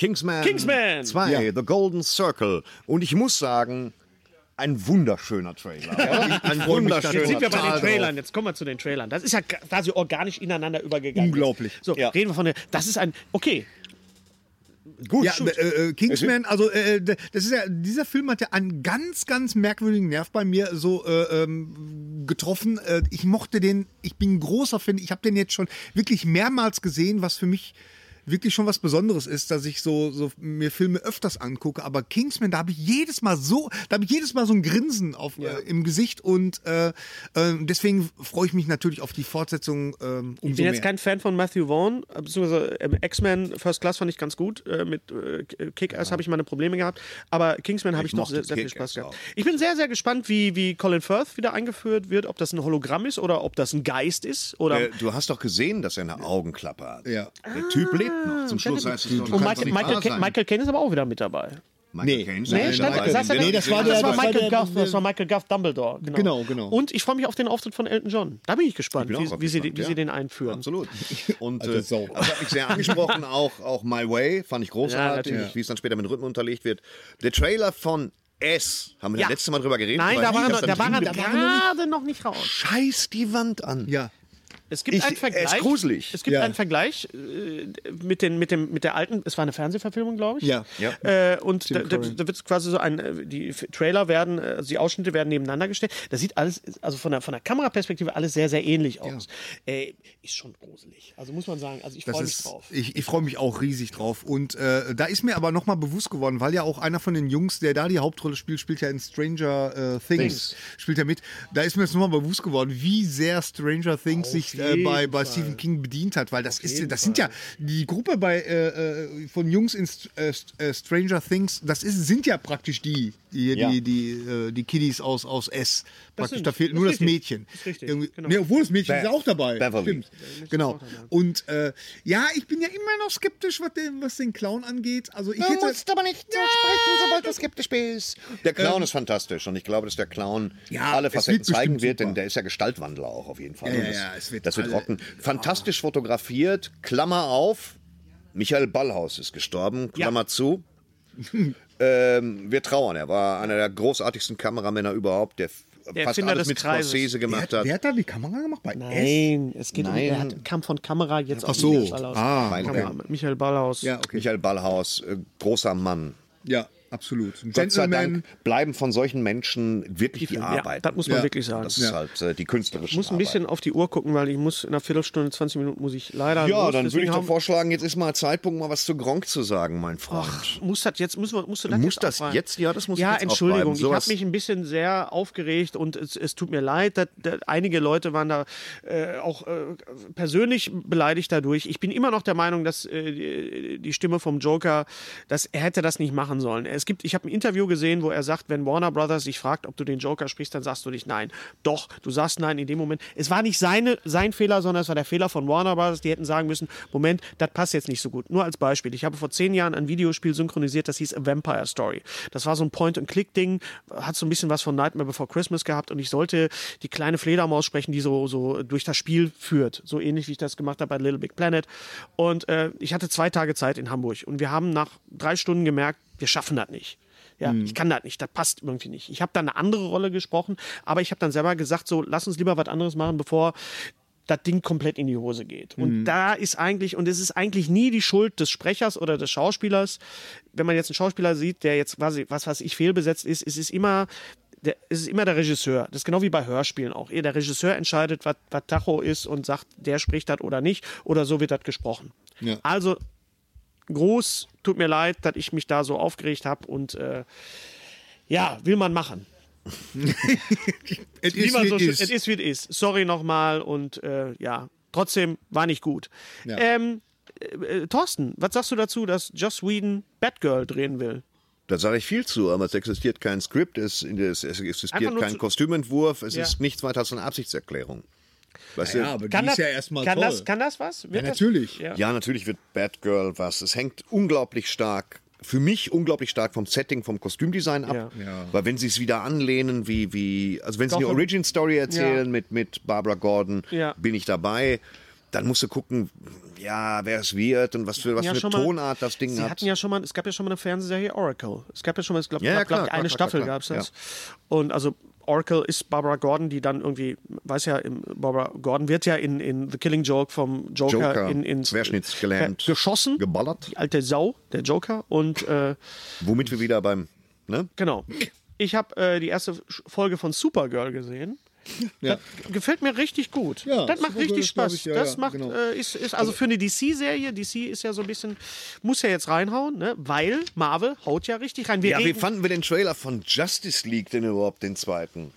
Kingsman. Kingsman! 2, The Golden Circle. Und ich muss sagen, ein wunderschöner Trailer. oder? ein wunderschöner Jetzt sind wir bei den Trailern, jetzt kommen wir zu den Trailern. Das ist ja quasi organisch ineinander übergegangen. Unglaublich. So, Ja. reden wir von der. Das ist ein. Okay. Gut, Ja, äh, äh, Kingsman, also äh, d- das ist ja, dieser Film hat ja einen ganz, ganz merkwürdigen Nerv bei mir so äh, ähm, getroffen. Äh, ich mochte den, ich bin ein großer Fan, ich habe den jetzt schon wirklich mehrmals gesehen, was für mich wirklich schon was Besonderes ist, dass ich so, so mir Filme öfters angucke. Aber Kingsman, da habe ich jedes Mal so, da habe ich jedes Mal so ein Grinsen auf, äh, im Gesicht und äh, äh, deswegen freue ich mich natürlich auf die Fortsetzung ähm, umso Ich bin jetzt mehr. kein Fan von Matthew Vaughn, beziehungsweise ähm, X-Men First Class fand ich ganz gut. Äh, mit äh, Kick-Ass habe ich meine Probleme gehabt. Aber Kingsman habe ich, Ich doch sehr, sehr viel Spaß gehabt. auch. Ich bin sehr, sehr gespannt, wie, wie Colin Firth wieder eingeführt wird, ob das ein Hologramm ist oder ob das ein Geist ist. Oder Äh, du hast doch gesehen, dass er eine Augenklappe hat. Ja. Der Typ lebt noch. Zum Schluss heißt es doch, und Michael, Michael, Caine-. Michael Caine ist aber auch wieder mit dabei. Michael Caine Nee, stand- saß Den- Nee, da- das war der- das war Michael der- Guff, das war Michael Guff Dumbledore. Genau. Genau, genau. Und ich freue mich auf den Auftritt von Elton John. Da bin ich gespannt, bin auch wie, wie, sie, gespannt, wie ja. sie den einführen. Absolut. Und Alter äh, das hat mich sehr angesprochen, auch, auch My Way, fand ich großartig, Ja, wie es dann später mit Rhythmen unterlegt wird. Der Trailer von S, haben wir Ja. das letzte Mal drüber geredet? Nein, da ich war, er, noch- da war er gerade noch nicht raus. Scheiß die Wand an. Ja. Es gibt Ich- einen er Vergleich. ist gruselig. Es gibt Ja. einen Vergleich äh, mit, den, mit, dem, mit der alten, es war eine Fernsehverfilmung, glaube ich. Ja. Ja. Äh, und da, da, da wird es quasi so ein, äh, die Trailer werden, äh, also die Ausschnitte werden nebeneinander gestellt. Das sieht alles, also von der, von der Kameraperspektive alles sehr, sehr ähnlich aus. Äh, ist schon gruselig. Also muss man sagen, also ich freue mich ist, drauf. ich, ich freue mich auch riesig drauf. Und äh, da ist mir aber nochmal bewusst geworden, weil ja auch einer von den Jungs, der da die Hauptrolle spielt, spielt ja in Stranger äh, Things, spielt ja mit. Da ist mir jetzt nochmal bewusst geworden, wie sehr Stranger Things sich äh, bei, bei. Stephen King bedient hat, weil das ist, das sind ja die Gruppe bei äh, äh, von Jungs in äh, Stranger Things. Das ist, sind ja praktisch die, die, Ja. die, die, äh, die Kiddies aus, aus S. Praktisch, da fehlt das nur ist das richtig. Mädchen. Das ist richtig, Irgendwie- genau. Nee, obwohl das Mädchen Bev. ist ja auch dabei. Beverly. Stimmt. Genau. Und äh, ja, ich bin ja immer noch skeptisch, was den, was den Clown angeht. Also ich hätte. aber nicht so sprechen, sobald du skeptisch bist. Der Clown ist fantastisch und ich glaube, dass der Clown Ja, alle Facetten zeigen wird, super. denn der ist ja Gestaltwandler auch auf jeden Fall. Ja, das, ja, es wird das wird alle- rocken. Fantastisch fotografiert, Klammer auf, Michael Ballhaus ist gestorben, Klammer zu. ähm, wir trauern, er war einer der großartigsten Kameramänner überhaupt, der, Der fast Erfinder alles mit Kreises. Scorsese gemacht hat, wer hat da die Kamera gemacht? Bei S? Nein, es geht um, Nein. er hat, kam von Kamera jetzt Ach auf so. Michael Ballhaus. Ah, Kamera, okay. Michael Ballhaus. Ja, okay. Michael Ballhaus, äh, großer Mann. Ja, absolut. Ein Gott sei Gentleman. Dank bleiben von solchen Menschen wirklich die, Ja, Arbeit. das muss man Ja. wirklich sagen. Das ist halt äh, die künstlerische Ich muss ein bisschen auf die Uhr gucken, weil ich muss in einer Viertelstunde, 20 Minuten muss ich leider Ja, los. dann würde ich doch haben- vorschlagen, jetzt ist mal Zeitpunkt, mal was zu Gronk zu sagen, mein Freund. muss das jetzt, musst du das Muss jetzt das jetzt? Ja, das muss Ja, jetzt Entschuldigung, aufbleiben. ich habe mich ein bisschen sehr aufgeregt und es, es tut mir leid, dass, dass einige Leute waren da äh, auch äh, persönlich beleidigt dadurch. Ich bin immer noch der Meinung, dass äh, die, die Stimme vom Joker, dass er hätte das nicht machen sollen. Es gibt, ich habe ein Interview gesehen, wo er sagt, wenn Warner Brothers dich fragt, ob du den Joker sprichst, dann sagst du nicht nein. Doch, du sagst nein in dem Moment. Es war nicht seine, sein Fehler, sondern es war der Fehler von Warner Brothers. Die hätten sagen müssen, Moment, das passt jetzt nicht so gut. Nur als Beispiel. Ich habe vor zehn Jahren ein Videospiel synchronisiert, das hieß A Vampire Story. Das war so ein Point-and-Click-Ding, hat so ein bisschen was von Nightmare Before Christmas gehabt und ich sollte die kleine Fledermaus sprechen, die so, so durch das Spiel führt. So ähnlich wie ich das gemacht habe bei Little Big Planet. Und äh, ich hatte zwei Tage Zeit in Hamburg und wir haben nach drei Stunden gemerkt, wir schaffen das nicht. Ja, ich kann das nicht, das passt irgendwie nicht. Ich habe da eine andere Rolle gesprochen, aber ich habe dann selber gesagt, so, lass uns lieber was anderes machen, bevor das Ding komplett in die Hose geht. Und da ist eigentlich, und es ist eigentlich nie die Schuld des Sprechers oder des Schauspielers. Wenn man jetzt einen Schauspieler sieht, der jetzt, was, was weiß ich, fehlbesetzt ist, es ist immer, der, es ist immer der Regisseur. Das ist genau wie bei Hörspielen auch. Der Regisseur entscheidet, was was Tacho ist und sagt, der spricht das oder nicht, oder so wird das gesprochen. Ja. Also groß, tut mir leid, dass ich mich da so aufgeregt habe und äh, ja, will man machen. Es ist, so wie schön- es Es ist. ist, wie es ist. Sorry nochmal und äh, ja, trotzdem war nicht gut. Ja. Ähm, äh, Thorsten, was sagst du dazu, dass Joss Whedon Batgirl drehen will? Da sage ich viel zu, aber es existiert kein Skript, es, es, existiert kein zu- Kostümentwurf, es Ja. ist nichts weiter als eine Absichtserklärung. Weißt Ja, du? aber Kann die das, ist ja erstmal kann, toll. das, kann das was? Wird Ja, das- natürlich. Ja. Ja, natürlich wird Batgirl was. Es hängt unglaublich stark für mich unglaublich stark vom Setting, vom Kostümdesign ab. Ja. Weil wenn sie es wieder anlehnen, wie, wie, also wenn sie eine Gotham. Origin Story erzählen Ja. mit, mit Barbara Gordon, Ja. bin ich dabei. Dann musst du gucken, ja, wer es wird und was für, was Ja, für eine mal- Tonart das Ding Sie hat. hatten ja schon mal, es gab ja schon mal eine Fernsehserie Oracle. Es gab ja schon mal, ich glaube, Ja, ja, glaub, eine klar, Staffel gab es das. Und also Oracle ist Barbara Gordon, die dann irgendwie, weiß ja, Barbara Gordon wird ja in, in The Killing Joke vom Joker, Joker, in, ins querschnittsgelähmt, geschossen, geballert. die alte Sau, der Joker. Und äh, Womit wir wieder beim, ne? genau. Ich habe äh, die erste Folge von Supergirl gesehen. Ja. Das gefällt mir richtig gut. Ja, das macht richtig Spaß. ich, ja, das macht, genau. äh, ist, ist also für eine DC-Serie, DC ist ja so ein bisschen, muss ja jetzt reinhauen, ne? weil Marvel haut ja richtig rein. Wir Ja, wie fanden wir den Trailer von Justice League denn überhaupt, den zweiten?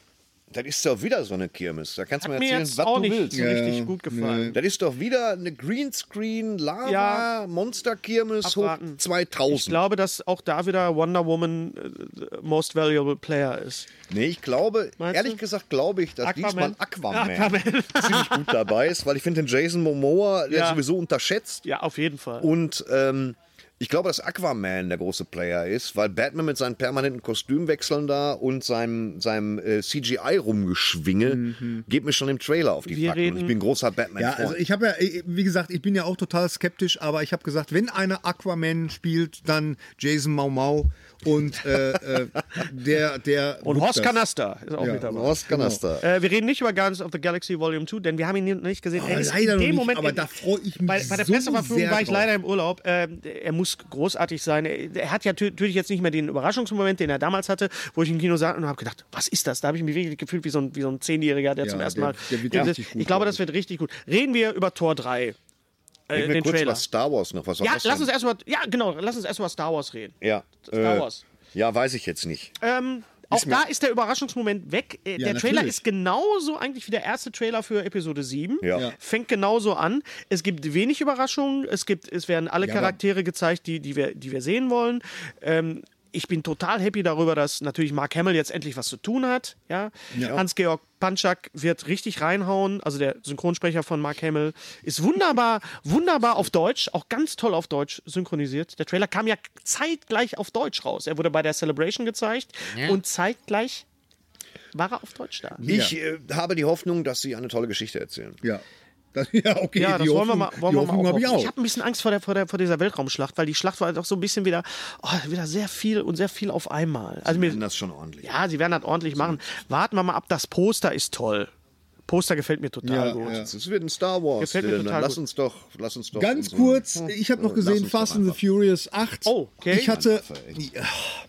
Das ist doch wieder so eine Kirmes. Da kannst du mir mir erzählen, jetzt was auch du nicht willst. so richtig Ja, gut gefallen. Das ist doch wieder eine Greenscreen, Lava, Ja. Monster-Kirmes hoch Abwarten. 2000. Ich glaube, dass auch da wieder Wonder Woman äh, Most Valuable Player ist. nee, ich glaube, Meinst ehrlich du? gesagt, glaube ich, dass Aquaman. diesmal Aquaman, Aquaman. ziemlich gut dabei ist, weil ich finde den Jason Momoa, der Ja. sowieso unterschätzt. Ja, auf jeden Fall. Und ähm, ich glaube, dass Aquaman der große Player ist, weil Batman mit seinen permanenten Kostümwechseln da und seinem, seinem äh, CGI-Rumgeschwinge geht mir schon im Trailer auf die Mhm. Wir. Und ich bin großer Batman-Freund. Ja, also ich habe ja, wie gesagt, ich bin ja auch total skeptisch, aber ich habe gesagt, wenn einer Aquaman spielt, dann Jason Mau Mau und äh, äh, der, der. Und Horst das. Kanaster ist auch Ja, mit dabei. Horst Kanaster. Äh, wir reden nicht über Guardians of the Galaxy Volume 2, denn wir haben ihn noch nicht gesehen. er Oh, ist leider in dem nicht, Moment aber in- da freue ich mich bei, bei der so Presseverführung war ich drauf. leider im Urlaub. Ähm, er muss großartig sein. Er, er hat ja natürlich jetzt nicht mehr den Überraschungsmoment, den er damals hatte, wo ich im Kino saß und habe gedacht, was ist das? Da habe ich mich wirklich gefühlt wie so ein, wie so ein Zehnjähriger, der Ja, zum ersten der- Mal. der ich glaube, glaub das wird richtig gut. Reden wir über Tor 3. Äh, Reden wir den kurz Trailer. über Star Wars noch. Was Ja, lass uns erstmal, ja, genau, lass uns erst über Star Wars reden. Ja, Star äh, Wars. Ja, weiß ich jetzt nicht. Ähm, auch da ist der Überraschungsmoment weg. Äh, der Trailer natürlich. ist genauso eigentlich wie der erste Trailer für Episode 7. Ja. Ja. Fängt genauso an. Es gibt wenig Überraschungen. Es, gibt, es werden alle Charaktere gezeigt, die, die, wir, die wir sehen wollen. Ähm, ich bin total happy darüber, dass natürlich Mark Hamill jetzt endlich was zu tun hat. Ja? Hans-Georg Panchak wird richtig reinhauen. Also der Synchronsprecher von Mark Hamill ist wunderbar, wunderbar auf Deutsch, auch ganz toll auf Deutsch synchronisiert. Der Trailer kam ja zeitgleich auf Deutsch raus. Er wurde bei der Celebration gezeigt und zeitgleich war er auf Deutsch da. Ich äh, habe die Hoffnung, dass sie eine tolle Geschichte erzählen. Ja. Das, ja, okay, Ja, das wollen wir mal, wollen wir mal Hoffnung habe ich auch. Ich habe ein bisschen Angst vor, der, vor, der, vor dieser Weltraumschlacht, weil die Schlacht war doch so ein bisschen wieder, oh, wieder sehr viel und sehr viel auf einmal. Also mir, Das ist schon ordentlich. ja, sie werden das ordentlich machen. Warten wir mal ab, das Poster ist toll. Poster gefällt mir total Ja, gut. ja. Es wird ein Star Wars. Gefällt mir total lass gut. uns doch, lass uns doch. Ganz kurz, ich habe noch Lass gesehen Fast and the. Furious 8. Oh, okay. Ich hatte,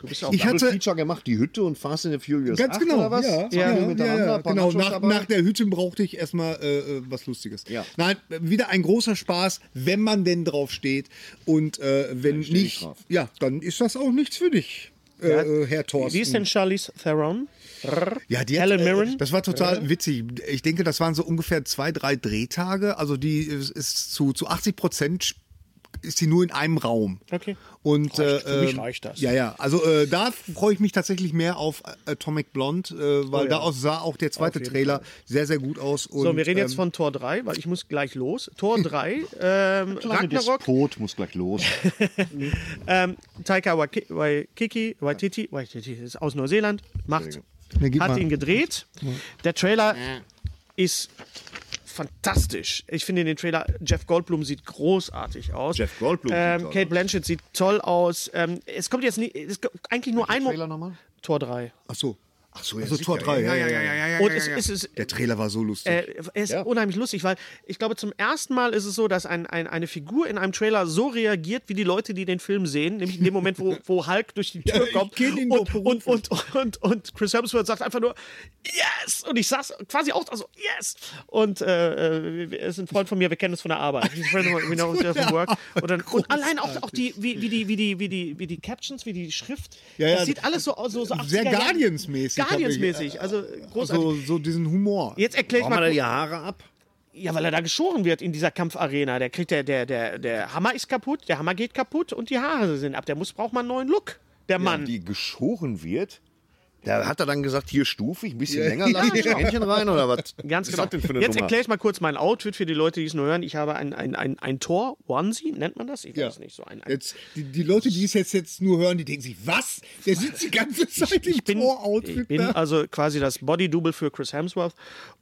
Du bist auch ich hatte Feature gemacht, die Hütte und Fast and the Furious. Ganz 8 genau, oder was? ja, ja, ja, ja, genau. Nach, nach der Hütte brauchte ich erstmal äh, äh, was Lustiges. Ja. Nein, wieder ein großer Spaß, wenn man denn drauf steht und äh, wenn nicht, ja, dann ist das auch nichts für dich, äh, äh, Herr Thorsten. Wie ist denn Charlize Theron? Ja, die hat, Helen äh, Mirren? Das war total witzig. Ich denke, das waren so ungefähr zwei, drei Drehtage. Also die ist, ist zu, zu 80 Prozent ist sie nur in einem Raum. Okay. Und Reicht. äh, Für mich reicht das. Ja, ja. Also äh, da freue ich mich tatsächlich mehr auf Atomic Blonde, äh, weil Oh ja. da aus sah auch der zweite Trailer sehr, sehr gut aus. Und, So, wir reden jetzt ähm, von Tor 3, weil ich muss gleich los. Tor 3, ähm, Ragnarok, Despot muss gleich los. ähm, Taika Waititi, Waititi, Waititi ist aus Neuseeland, macht, hat mal. ihn gedreht. Der Trailer ist fantastisch. Ich finde den Trailer, Jeff Goldblum sieht großartig aus. Jeff Goldblum sieht ähm, toll Kate aus. Blanchett sieht toll aus. Ähm, es kommt jetzt nicht, es kommt eigentlich nur ein Trailer nochmal? Tor 3. Ach so. Ach so, ja, Also sicher. Tor 3, ja, ja, ja, ja, ja. Und es, es ist Der Trailer war so lustig. äh, er ist unheimlich lustig, weil ich glaube, zum ersten Mal ist es so, dass ein, ein, eine Figur in einem Trailer so reagiert, wie die Leute, die den Film sehen, nämlich in dem Moment, wo, wo Hulk durch die Tür ich kommt und, und, und, und, und Chris Hemsworth sagt einfach nur Yes! Und ich saß quasi auch also Yes! Und äh, äh, er ist ein Freund von mir, wir kennen uns von der Arbeit. We know from work. Und, dann, und allein auch, auch die, wie, wie, die, wie, die, wie, die, wie die Captions, wie die Schrift, Ja, ja. das sieht alles so aus. So, so Sehr 80er Jahre- Guardians-mäßig, Guardians-mäßig, also großartig. so, so diesen Humor. Jetzt erkläre ich Brauchen wir mal da die Haare ab? ja, weil er da geschoren wird in dieser Kampfarena. Der kriegt der, der, der, der Hammer ist kaputt, der Hammer geht kaputt und die Haare sind ab. Der muss braucht mal einen neuen Look. Der Mann. Die geschoren wird. Da hat er dann gesagt, hier stufig, ein bisschen länger, lass ein Strähnchen rein oder was? Ganz Was genau. hat denn für eine Jetzt Nummer? erkläre ich mal kurz mein Outfit für die Leute, die es nur hören. Ich habe ein, ein, ein, ein Tor, Onesie, nennt man das? Ich weiß nicht. So ein, ein Jetzt, die, die Leute, die es jetzt, jetzt nur hören, die denken sich, was? Der sitzt die ganze Zeit im bin, Tor-Outfit ich bin da. also quasi das Body-Double für Chris Hemsworth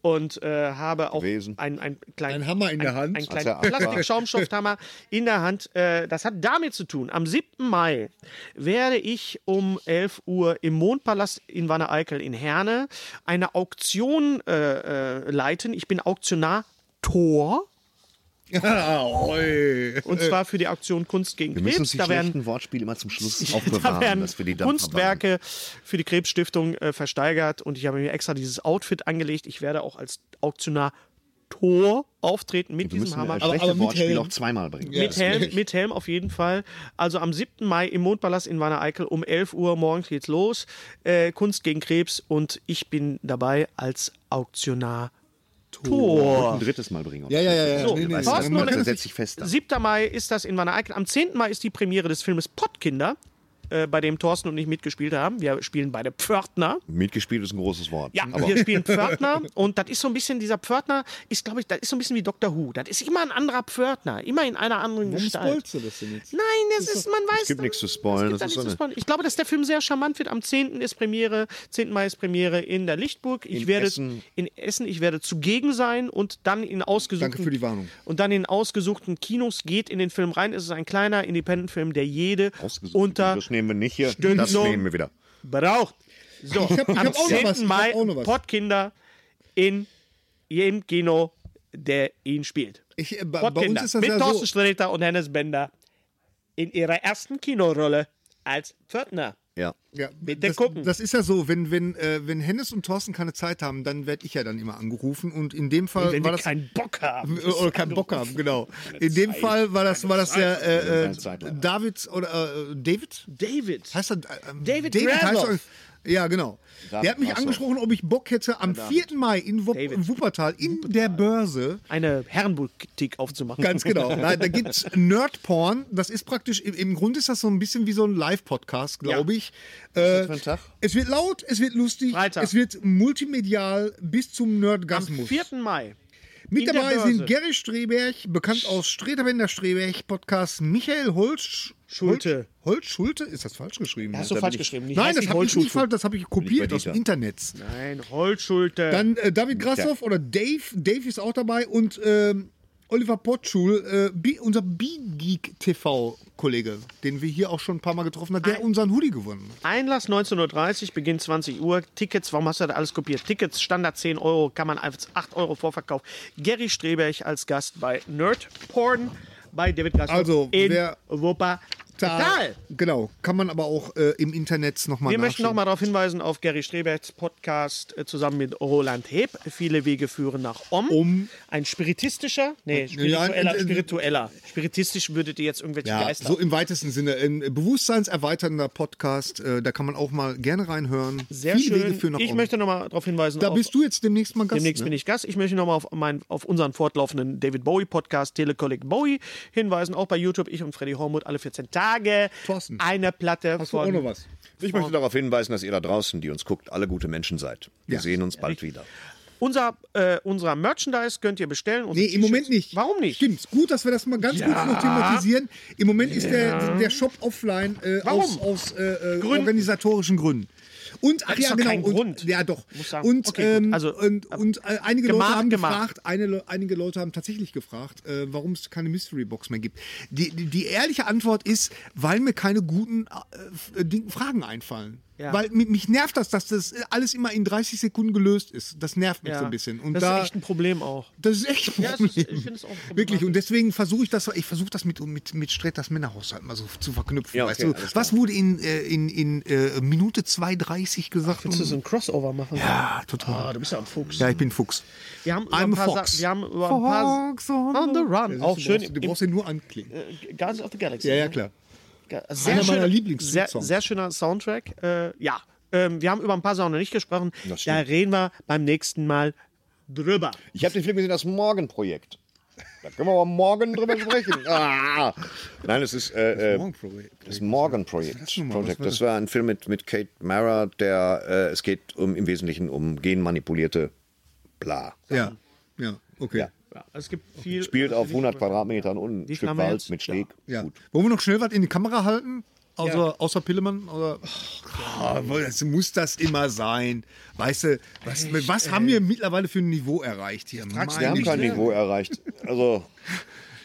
und äh, habe auch einen ein kleinen Ein Hammer in der Hand. Einen er kleinen. Plastik-Schaumstoffhammer in der Hand. Äh, das hat damit zu tun. Am 7. Mai werde ich um 11 Uhr im Mondpalast in Wanne-Eickel in Herne eine Auktion äh, äh, leiten. Ich bin Auktionar Tor. Und zwar für die Auktion Kunst gegen Wir müssen Krebs. uns die Da werden Wortspiele immer zum Schluss da aufbewahren, werden dass wir die dann Kunstwerke für die Krebsstiftung äh, versteigert und ich habe mir extra dieses Outfit angelegt. Ich werde auch als Auktionar Tor auftreten mit diesem Hammer. schlechte aber mit Helm. auch zweimal bringen. Mit Helm, mit Helm auf jeden Fall. Also am 7. Mai im Mondpalast in Wanne-Eickel um 11 Uhr morgens geht's los. Äh, Kunst gegen Krebs und ich bin dabei als Auktionar Tor. Ein drittes Mal bringen. Ja, ja, ja. ja. So, Nee, nee, nee. Thorsten sich fest. dann. 7. Mai ist das in Wanne-Eickel. Am 10. Mai ist die Premiere des Filmes Pottkinder, äh, bei dem Thorsten und ich mitgespielt haben. Wir spielen beide Pförtner. Mitgespielt ist ein großes Wort. Ja, aber wir spielen Pförtner und das ist so ein bisschen, dieser Pförtner ist, glaube ich, das ist so ein bisschen wie Dr. Who. Das ist immer ein anderer Pförtner, immer in einer anderen Warum Gestalt. spoilst du das denn jetzt? Nein, das ist, man weiß. gibt nichts zu spoilern, Es gibt das da ist zu spoilern. Ich glaube, dass der Film sehr charmant wird. Am 10. ist Premiere, 10. Mai ist Premiere in der Lichtburg. Ich In werde Essen. in Essen, ich werde zugegen sein und dann in ausgesuchten Danke für die Warnung. und dann in ausgesuchten Kinos geht in den Film rein. Es ist ein kleiner Independent-Film, der jede Ausgesucht. unter das nehmen wir nicht hier. Stündung. Das nehmen wir wieder. braucht. So, Ich hab- ich am hab auch noch 10. was, Mai. Pottkinder in jedem Kino, der ihn spielt. Ich, äh, bei, bei Pottkinder uns ist das mit ja Thorsten so. Sträter und Hennes Bender in ihrer ersten Kinorolle als Pförtner. Ja. Ja, Bitte das, gucken. Das ist ja so, wenn, wenn, äh, wenn Hennes und Thorsten keine Zeit haben, dann werde ich ja dann immer angerufen. Und in dem Fall Wenn war das. keinen Bock haben. oder keinen Bock haben, genau. In dem Fall war das, war das der äh, äh, Zeit. David oder äh, David? David. Heißt er, äh, David heißt Grasloff. er, Ja, genau. David der hat mich angesprochen, ob ich Bock hätte, am 4. Mai in, Wo David. in Wuppertal in der Börse Eine Herrenboutique aufzumachen. Ganz genau. Nein, da gibt's Nerdporn. Das ist praktisch, im, im Grunde ist das so ein bisschen wie so ein Live-Podcast, glaube ich. Äh, für ein Tag? Es wird laut, es wird lustig, Freitag. es wird multimedial bis zum Am Nerdgasmus. 4. Mai. Mit dabei sind Gary Streberg, bekannt aus Streterbender Streberg Podcast, Michael Holz Schulte. Holz Schulte? Ist das falsch geschrieben? Hast du Da falsch ich- geschrieben. Die Nein, das habe ich nicht Holzschulte. falsch, das habe ich kopiert aus dem. Internet. Nein, Holzschulte. Dann äh, David Grassoff oder Dave. Dave ist auch dabei und ähm, Oliver Potschul, äh, unser B-Geek TV-Kollege, den wir hier auch schon ein paar Mal getroffen haben, der unseren Hoodie gewonnen hat. Einlass 19.30 Uhr, Beginn 20 Uhr. Tickets, warum hast du da alles kopiert? Tickets, Standard 10 Euro, kann man als 8 Euro Vorverkauf. Gary Streberg als Gast bei Nerd Porn bei David Gassner Also, in wer- Wuppertal. Genau, kann man aber auch äh, im Internet nochmal Wir möchten nochmal darauf hinweisen auf Gary Strebergs Podcast äh, zusammen mit Roland Heb. Viele Wege führen nach Om. Om. Ein spiritistischer, nee, Ja, spiritueller, äh, spiritueller. Spiritistisch würdet ihr jetzt irgendwelche Ja, Geister. so im weitesten Sinne. Ein bewusstseinserweiternder Podcast, äh, da kann man auch mal gerne reinhören. Sehr Viele Wege schön. führen nach Ich Om. möchte nochmal darauf hinweisen. Da auf, bist du jetzt demnächst mal Gast. Demnächst ne? bin ich Gast. Ich möchte nochmal auf, mein, auf unseren fortlaufenden David Bowie Podcast Telekolleg Bowie hinweisen. Auch bei YouTube. Ich und Freddy Hormuth alle 14 Tage. Thorsten, Eine Platte Hast du von. auch noch was? Ich möchte darauf hinweisen, dass ihr da draußen, die uns guckt, alle gute Menschen seid. Wir Ja. sehen uns bald wieder. Unser, äh, unser Merchandise könnt ihr bestellen. Nee, im Moment nicht. Warum nicht? Stimmt, gut, dass wir das mal ganz kurz noch thematisieren. Im Moment ist der, der Shop offline äh, aus, Warum? aus äh, äh, Gründen. organisatorischen Gründen. Und ach ja, doch genau. kein und, Grund. Ja, doch. Und, okay, ähm, Also, und, und äh, einige gemacht, Leute haben gemacht. gefragt, eine, einige Leute haben tatsächlich gefragt, äh, warum es keine Mystery Box mehr gibt. Die, die, die ehrliche Antwort ist, weil mir keine guten äh, äh, Fragen einfallen. Ja. Weil mi- mich nervt das, dass das alles immer in 30 Sekunden gelöst ist. Das nervt mich Ja. so ein bisschen. Und das da, ist echt ein Problem auch. das ist echt ein Ja, Problem. ist- ich finde es auch problematisch. Wirklich. Und deswegen versuche ich das, ich versuche das mit, mit, mit Sträters Männerhaushalt mal so zu verknüpfen. Ja, weißt okay, du? alles Was wurde in, äh, in, in äh, Minute 2,30 gesagt? Willst du so ein Crossover machen? ja, total. Ah, du bist ja ein Fuchs. Ja, ich bin Fuchs. Wir haben über I'm ein a paar Fox. Sa- wir haben über ein paar Fox on, on the Run. Ja, Auch du schön du brauchst ihn nur anklicken. äh, Guardians of the Galaxy. Ja, ja, klar. Sehr Einer meiner schöner, Lieblings-Songs. sehr, sehr schöner Soundtrack. Äh, ja, ähm, wir haben über ein paar Sachen noch nicht gesprochen. Das Da reden wir beim nächsten Mal drüber. Ich habe den Film gesehen, das Morgenprojekt. Da können wir aber morgen drüber sprechen. Ah. Nein, es ist, äh, äh, das Morgan-Projekt. Project. Das war ein Film mit, mit Kate Mara, der, äh, es geht um, im Wesentlichen um genmanipulierte bla. Ja, ja, okay. Ja. Ja. Ja, es gibt viel. Spielt auf 100 Quadratmetern und ein Stück wir Wald jetzt? mit Steg. Gut. Wollen wir noch schnell was in die Kamera halten? Außer, Ja. außer Pillemann? Oder? Ah, das muss das immer sein. Weißt du, was, was haben wir mittlerweile für ein Niveau erreicht hier? Wir Meine haben kein Güte. Niveau erreicht. Also,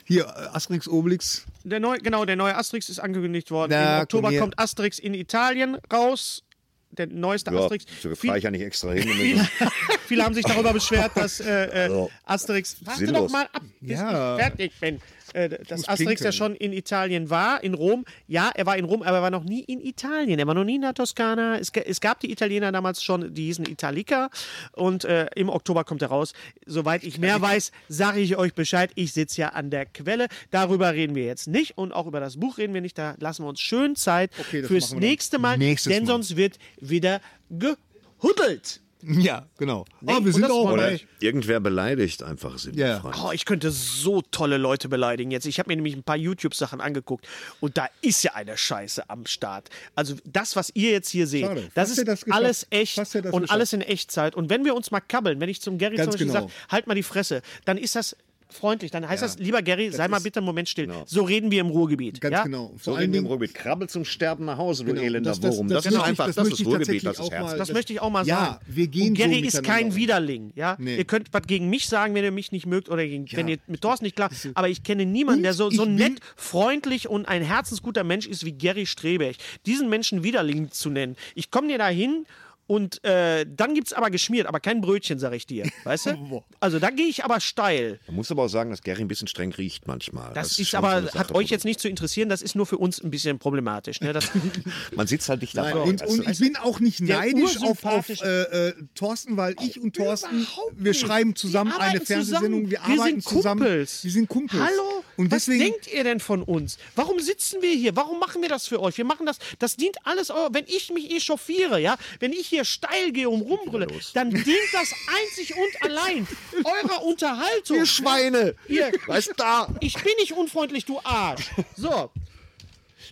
Hier, Asterix, Obelix. Der neue, genau, der neue Asterix ist angekündigt worden. Na, Im Oktober kommt Asterix in Italien raus. Der neueste ja, Asterix. so Viel- fahre ich ja nicht extra hin. Viele haben sich darüber beschwert, dass äh, äh, Also, Asterix. Warte sinnlos. doch mal ab, bis Ja. ich fertig bin. Äh, dass Asterix ja pinkeln. schon in Italien war, in Rom. Ja, er war in Rom, aber er war noch nie in Italien. Er war noch nie in der Toskana. Es, es gab die Italiener damals schon, die hießen Italica. Und äh, im Oktober kommt er raus. Soweit ich mehr weiß, sage ich euch Bescheid. Ich sitze ja an der Quelle. Darüber reden wir jetzt nicht. Und auch über das Buch reden wir nicht. Da lassen wir uns schön Zeit Okay, fürs nächste Mal. nächstes denn Mal. sonst wird wieder gehuddelt. Ja, genau. Nee, Aber wir und sind das auch wir bei. Irgendwer beleidigt einfach sinnbefreit. Oh, ich könnte so tolle Leute beleidigen jetzt. Ich habe mir nämlich ein paar YouTube-Sachen angeguckt und da ist ja eine Scheiße am Start. Also das, was ihr jetzt hier seht, Schade. das Fast ist das alles echt und geschafft. alles in Echtzeit. Und wenn wir uns mal kabbeln, wenn ich zum Gary Ganz zum Beispiel genau. sage, halt mal die Fresse, dann ist das freundlich. Dann heißt das, lieber Gary, sei mal bitte einen Moment still. So reden wir im Ruhrgebiet. Ganz ja? genau. So Vor reden allen wir im. Ruhrgebiet. Krabbel zum Sterben nach Hause, du Genau, elender das- das- Wurm. das Das, ist einfach, das das, ist das Ruhrgebiet, das ist auch mal- Herz. Das möchte ich auch mal Ja, sagen. wir gehen und Gary so ist kein. Widerling. Ja? Nee. Ihr könnt was gegen mich sagen, wenn ihr mich nicht mögt oder gegen, wenn ihr mit Thorsten nicht klar. Aber ich kenne niemanden, der so, so nett, freundlich und ein herzensguter Mensch ist wie Gary Streberg. Diesen Menschen Widerling zu nennen. Ich komme dir da hin. Und äh, dann gibt es aber geschmiert, aber kein Brötchen, sag ich dir. Weißt du? Also da gehe ich aber steil. Man muss aber auch sagen, dass Gary ein bisschen streng riecht manchmal. Das, ist schon aber, so hat euch jetzt nicht zu interessieren, das ist nur für uns ein bisschen problematisch. Ne? Das, Man sitzt halt nicht dabei. Nein, und, und ich bin auch nicht neidisch auf, auf äh, äh, Thorsten, weil ich und Thorsten, wir schreiben zusammen Wir eine Fernsehsendung, zusammen. wir Wir arbeiten sind zusammen. Kumpels. Wir sind Kumpels. Hallo? Und Was deswegen, denkt ihr denn von uns? Warum sitzen wir hier? Warum machen wir das für euch? Wir machen das, das dient alles, euer- wenn ich mich echauffiere, ja, wenn ich hier steil gehe und rumbrülle, dann dient das einzig und allein eurer Unterhaltung. Ihr Schweine! Ihr, Weißt da! ich bin nicht unfreundlich, du Arsch. So,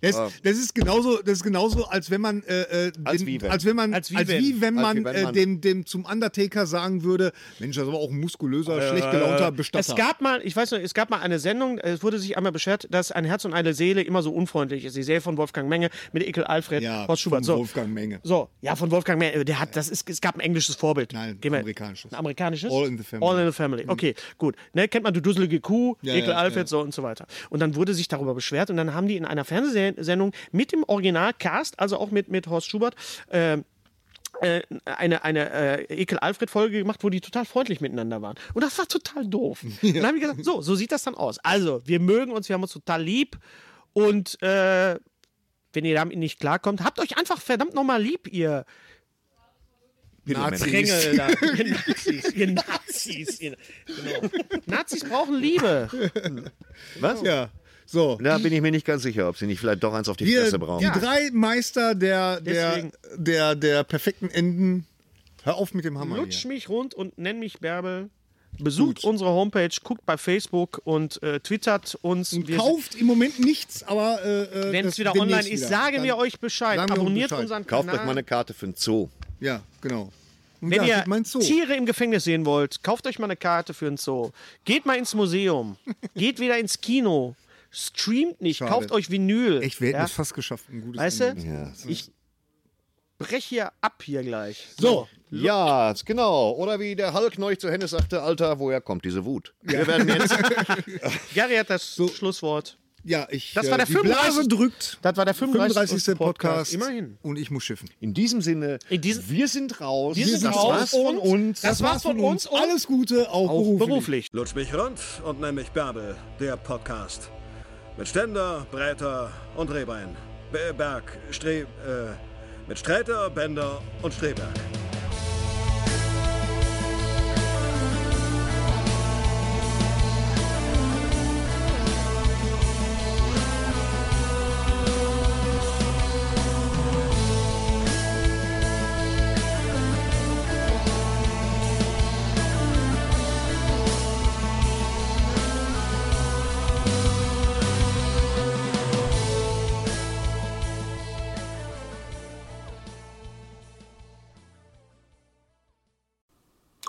das, das ist genauso, das ist genauso, als wenn man, äh, äh, Als den, wie wenn. als wenn man, Als als wie wie, wenn. wenn Als man, wie wenn äh, man. dem, dem zum Undertaker sagen würde, Mensch, das ist aber auch ein muskulöser, schlecht gelaunter Bestatter. Es gab mal, ich weiß noch, es gab mal eine Sendung, es wurde sich einmal beschert, dass ein Herz und eine Seele immer so unfreundlich ist. Die Serie von Wolfgang Menge mit Ekel Alfred, ja, Horst Schubert. von So. Wolfgang Menge. So, ja, von Wolfgang Menge. Der hat, das ist, es gab ein englisches Vorbild. Nein, Gehen wir- amerikanisches. Ein amerikanisches? All in the Family. All in the Family. Okay, gut. Ne, kennt man du dusselige Kuh, Ja, Ekel ja, Alfred, ja. so und so weiter. Und dann wurde sich darüber beschwert und dann haben die in einer Fernsehsendung mit dem Originalcast, also auch mit, mit Horst Schubert, äh, äh, eine, eine äh, Ekel-Alfred-Folge gemacht, wo die total freundlich miteinander waren. Und das war total doof. Und dann haben wir gesagt, so, so sieht das dann aus. Also, wir mögen uns, wir haben uns total lieb und äh, wenn ihr damit nicht klarkommt, habt euch einfach verdammt nochmal lieb, ihr Nazis. Da. Ihr Nazis. Ihr Nazis. Ihr, genau. Nazis brauchen Liebe. Was? Ja. So. Da bin ich mir nicht ganz sicher, ob sie nicht vielleicht doch eins auf die Wir, Fresse brauchen. die drei Meister der, der, der, der perfekten Enden. Hör auf mit dem Hammer. Lutsch Hier. mich rund und nenn mich Bärbel. Besucht unsere Homepage, guckt bei Facebook und äh, twittert uns. Und Wir kauft im Moment nichts, aber äh, äh, Wenn es wieder online ist, wieder. sagen wir euch Bescheid. Abonniert Bescheid. unseren Kauft Kanal. euch mal eine Karte für ein Zoo. Ja, genau. Und Wenn ja, ihr. Tiere im Gefängnis sehen wollt, kauft euch mal eine Karte für ein Zoo. Geht mal ins Museum. Geht wieder ins Kino. Streamt nicht. Schade. Kauft euch Vinyl. Echt, wir hätten ja? es fast geschafft. Ein gutes Weißt du? Ja. Ich brech hier ab hier gleich. So, Ja, genau. Oder wie der Hulk neulich zu Hennes sagte, Alter, woher kommt diese Wut? Wir werden jetzt Gary hat das Schlusswort. ja, ich. Das war der die Blase 35. drückt. Das war der 35. 35. Podcast. Immerhin. Und ich muss schiffen. in diesem Sinne, In diesem- wir sind raus. Wir sind das raus war's von und- uns. Das war's von uns und Alles Gute, auch, auch beruflich. beruflich. Lutsch mich rund und nenn mich Bärbel, der Podcast. Mit Ständer, Breiter und Rehbein. Be- Berg, Stre... Äh, mit Sträter, Bender und Streberg.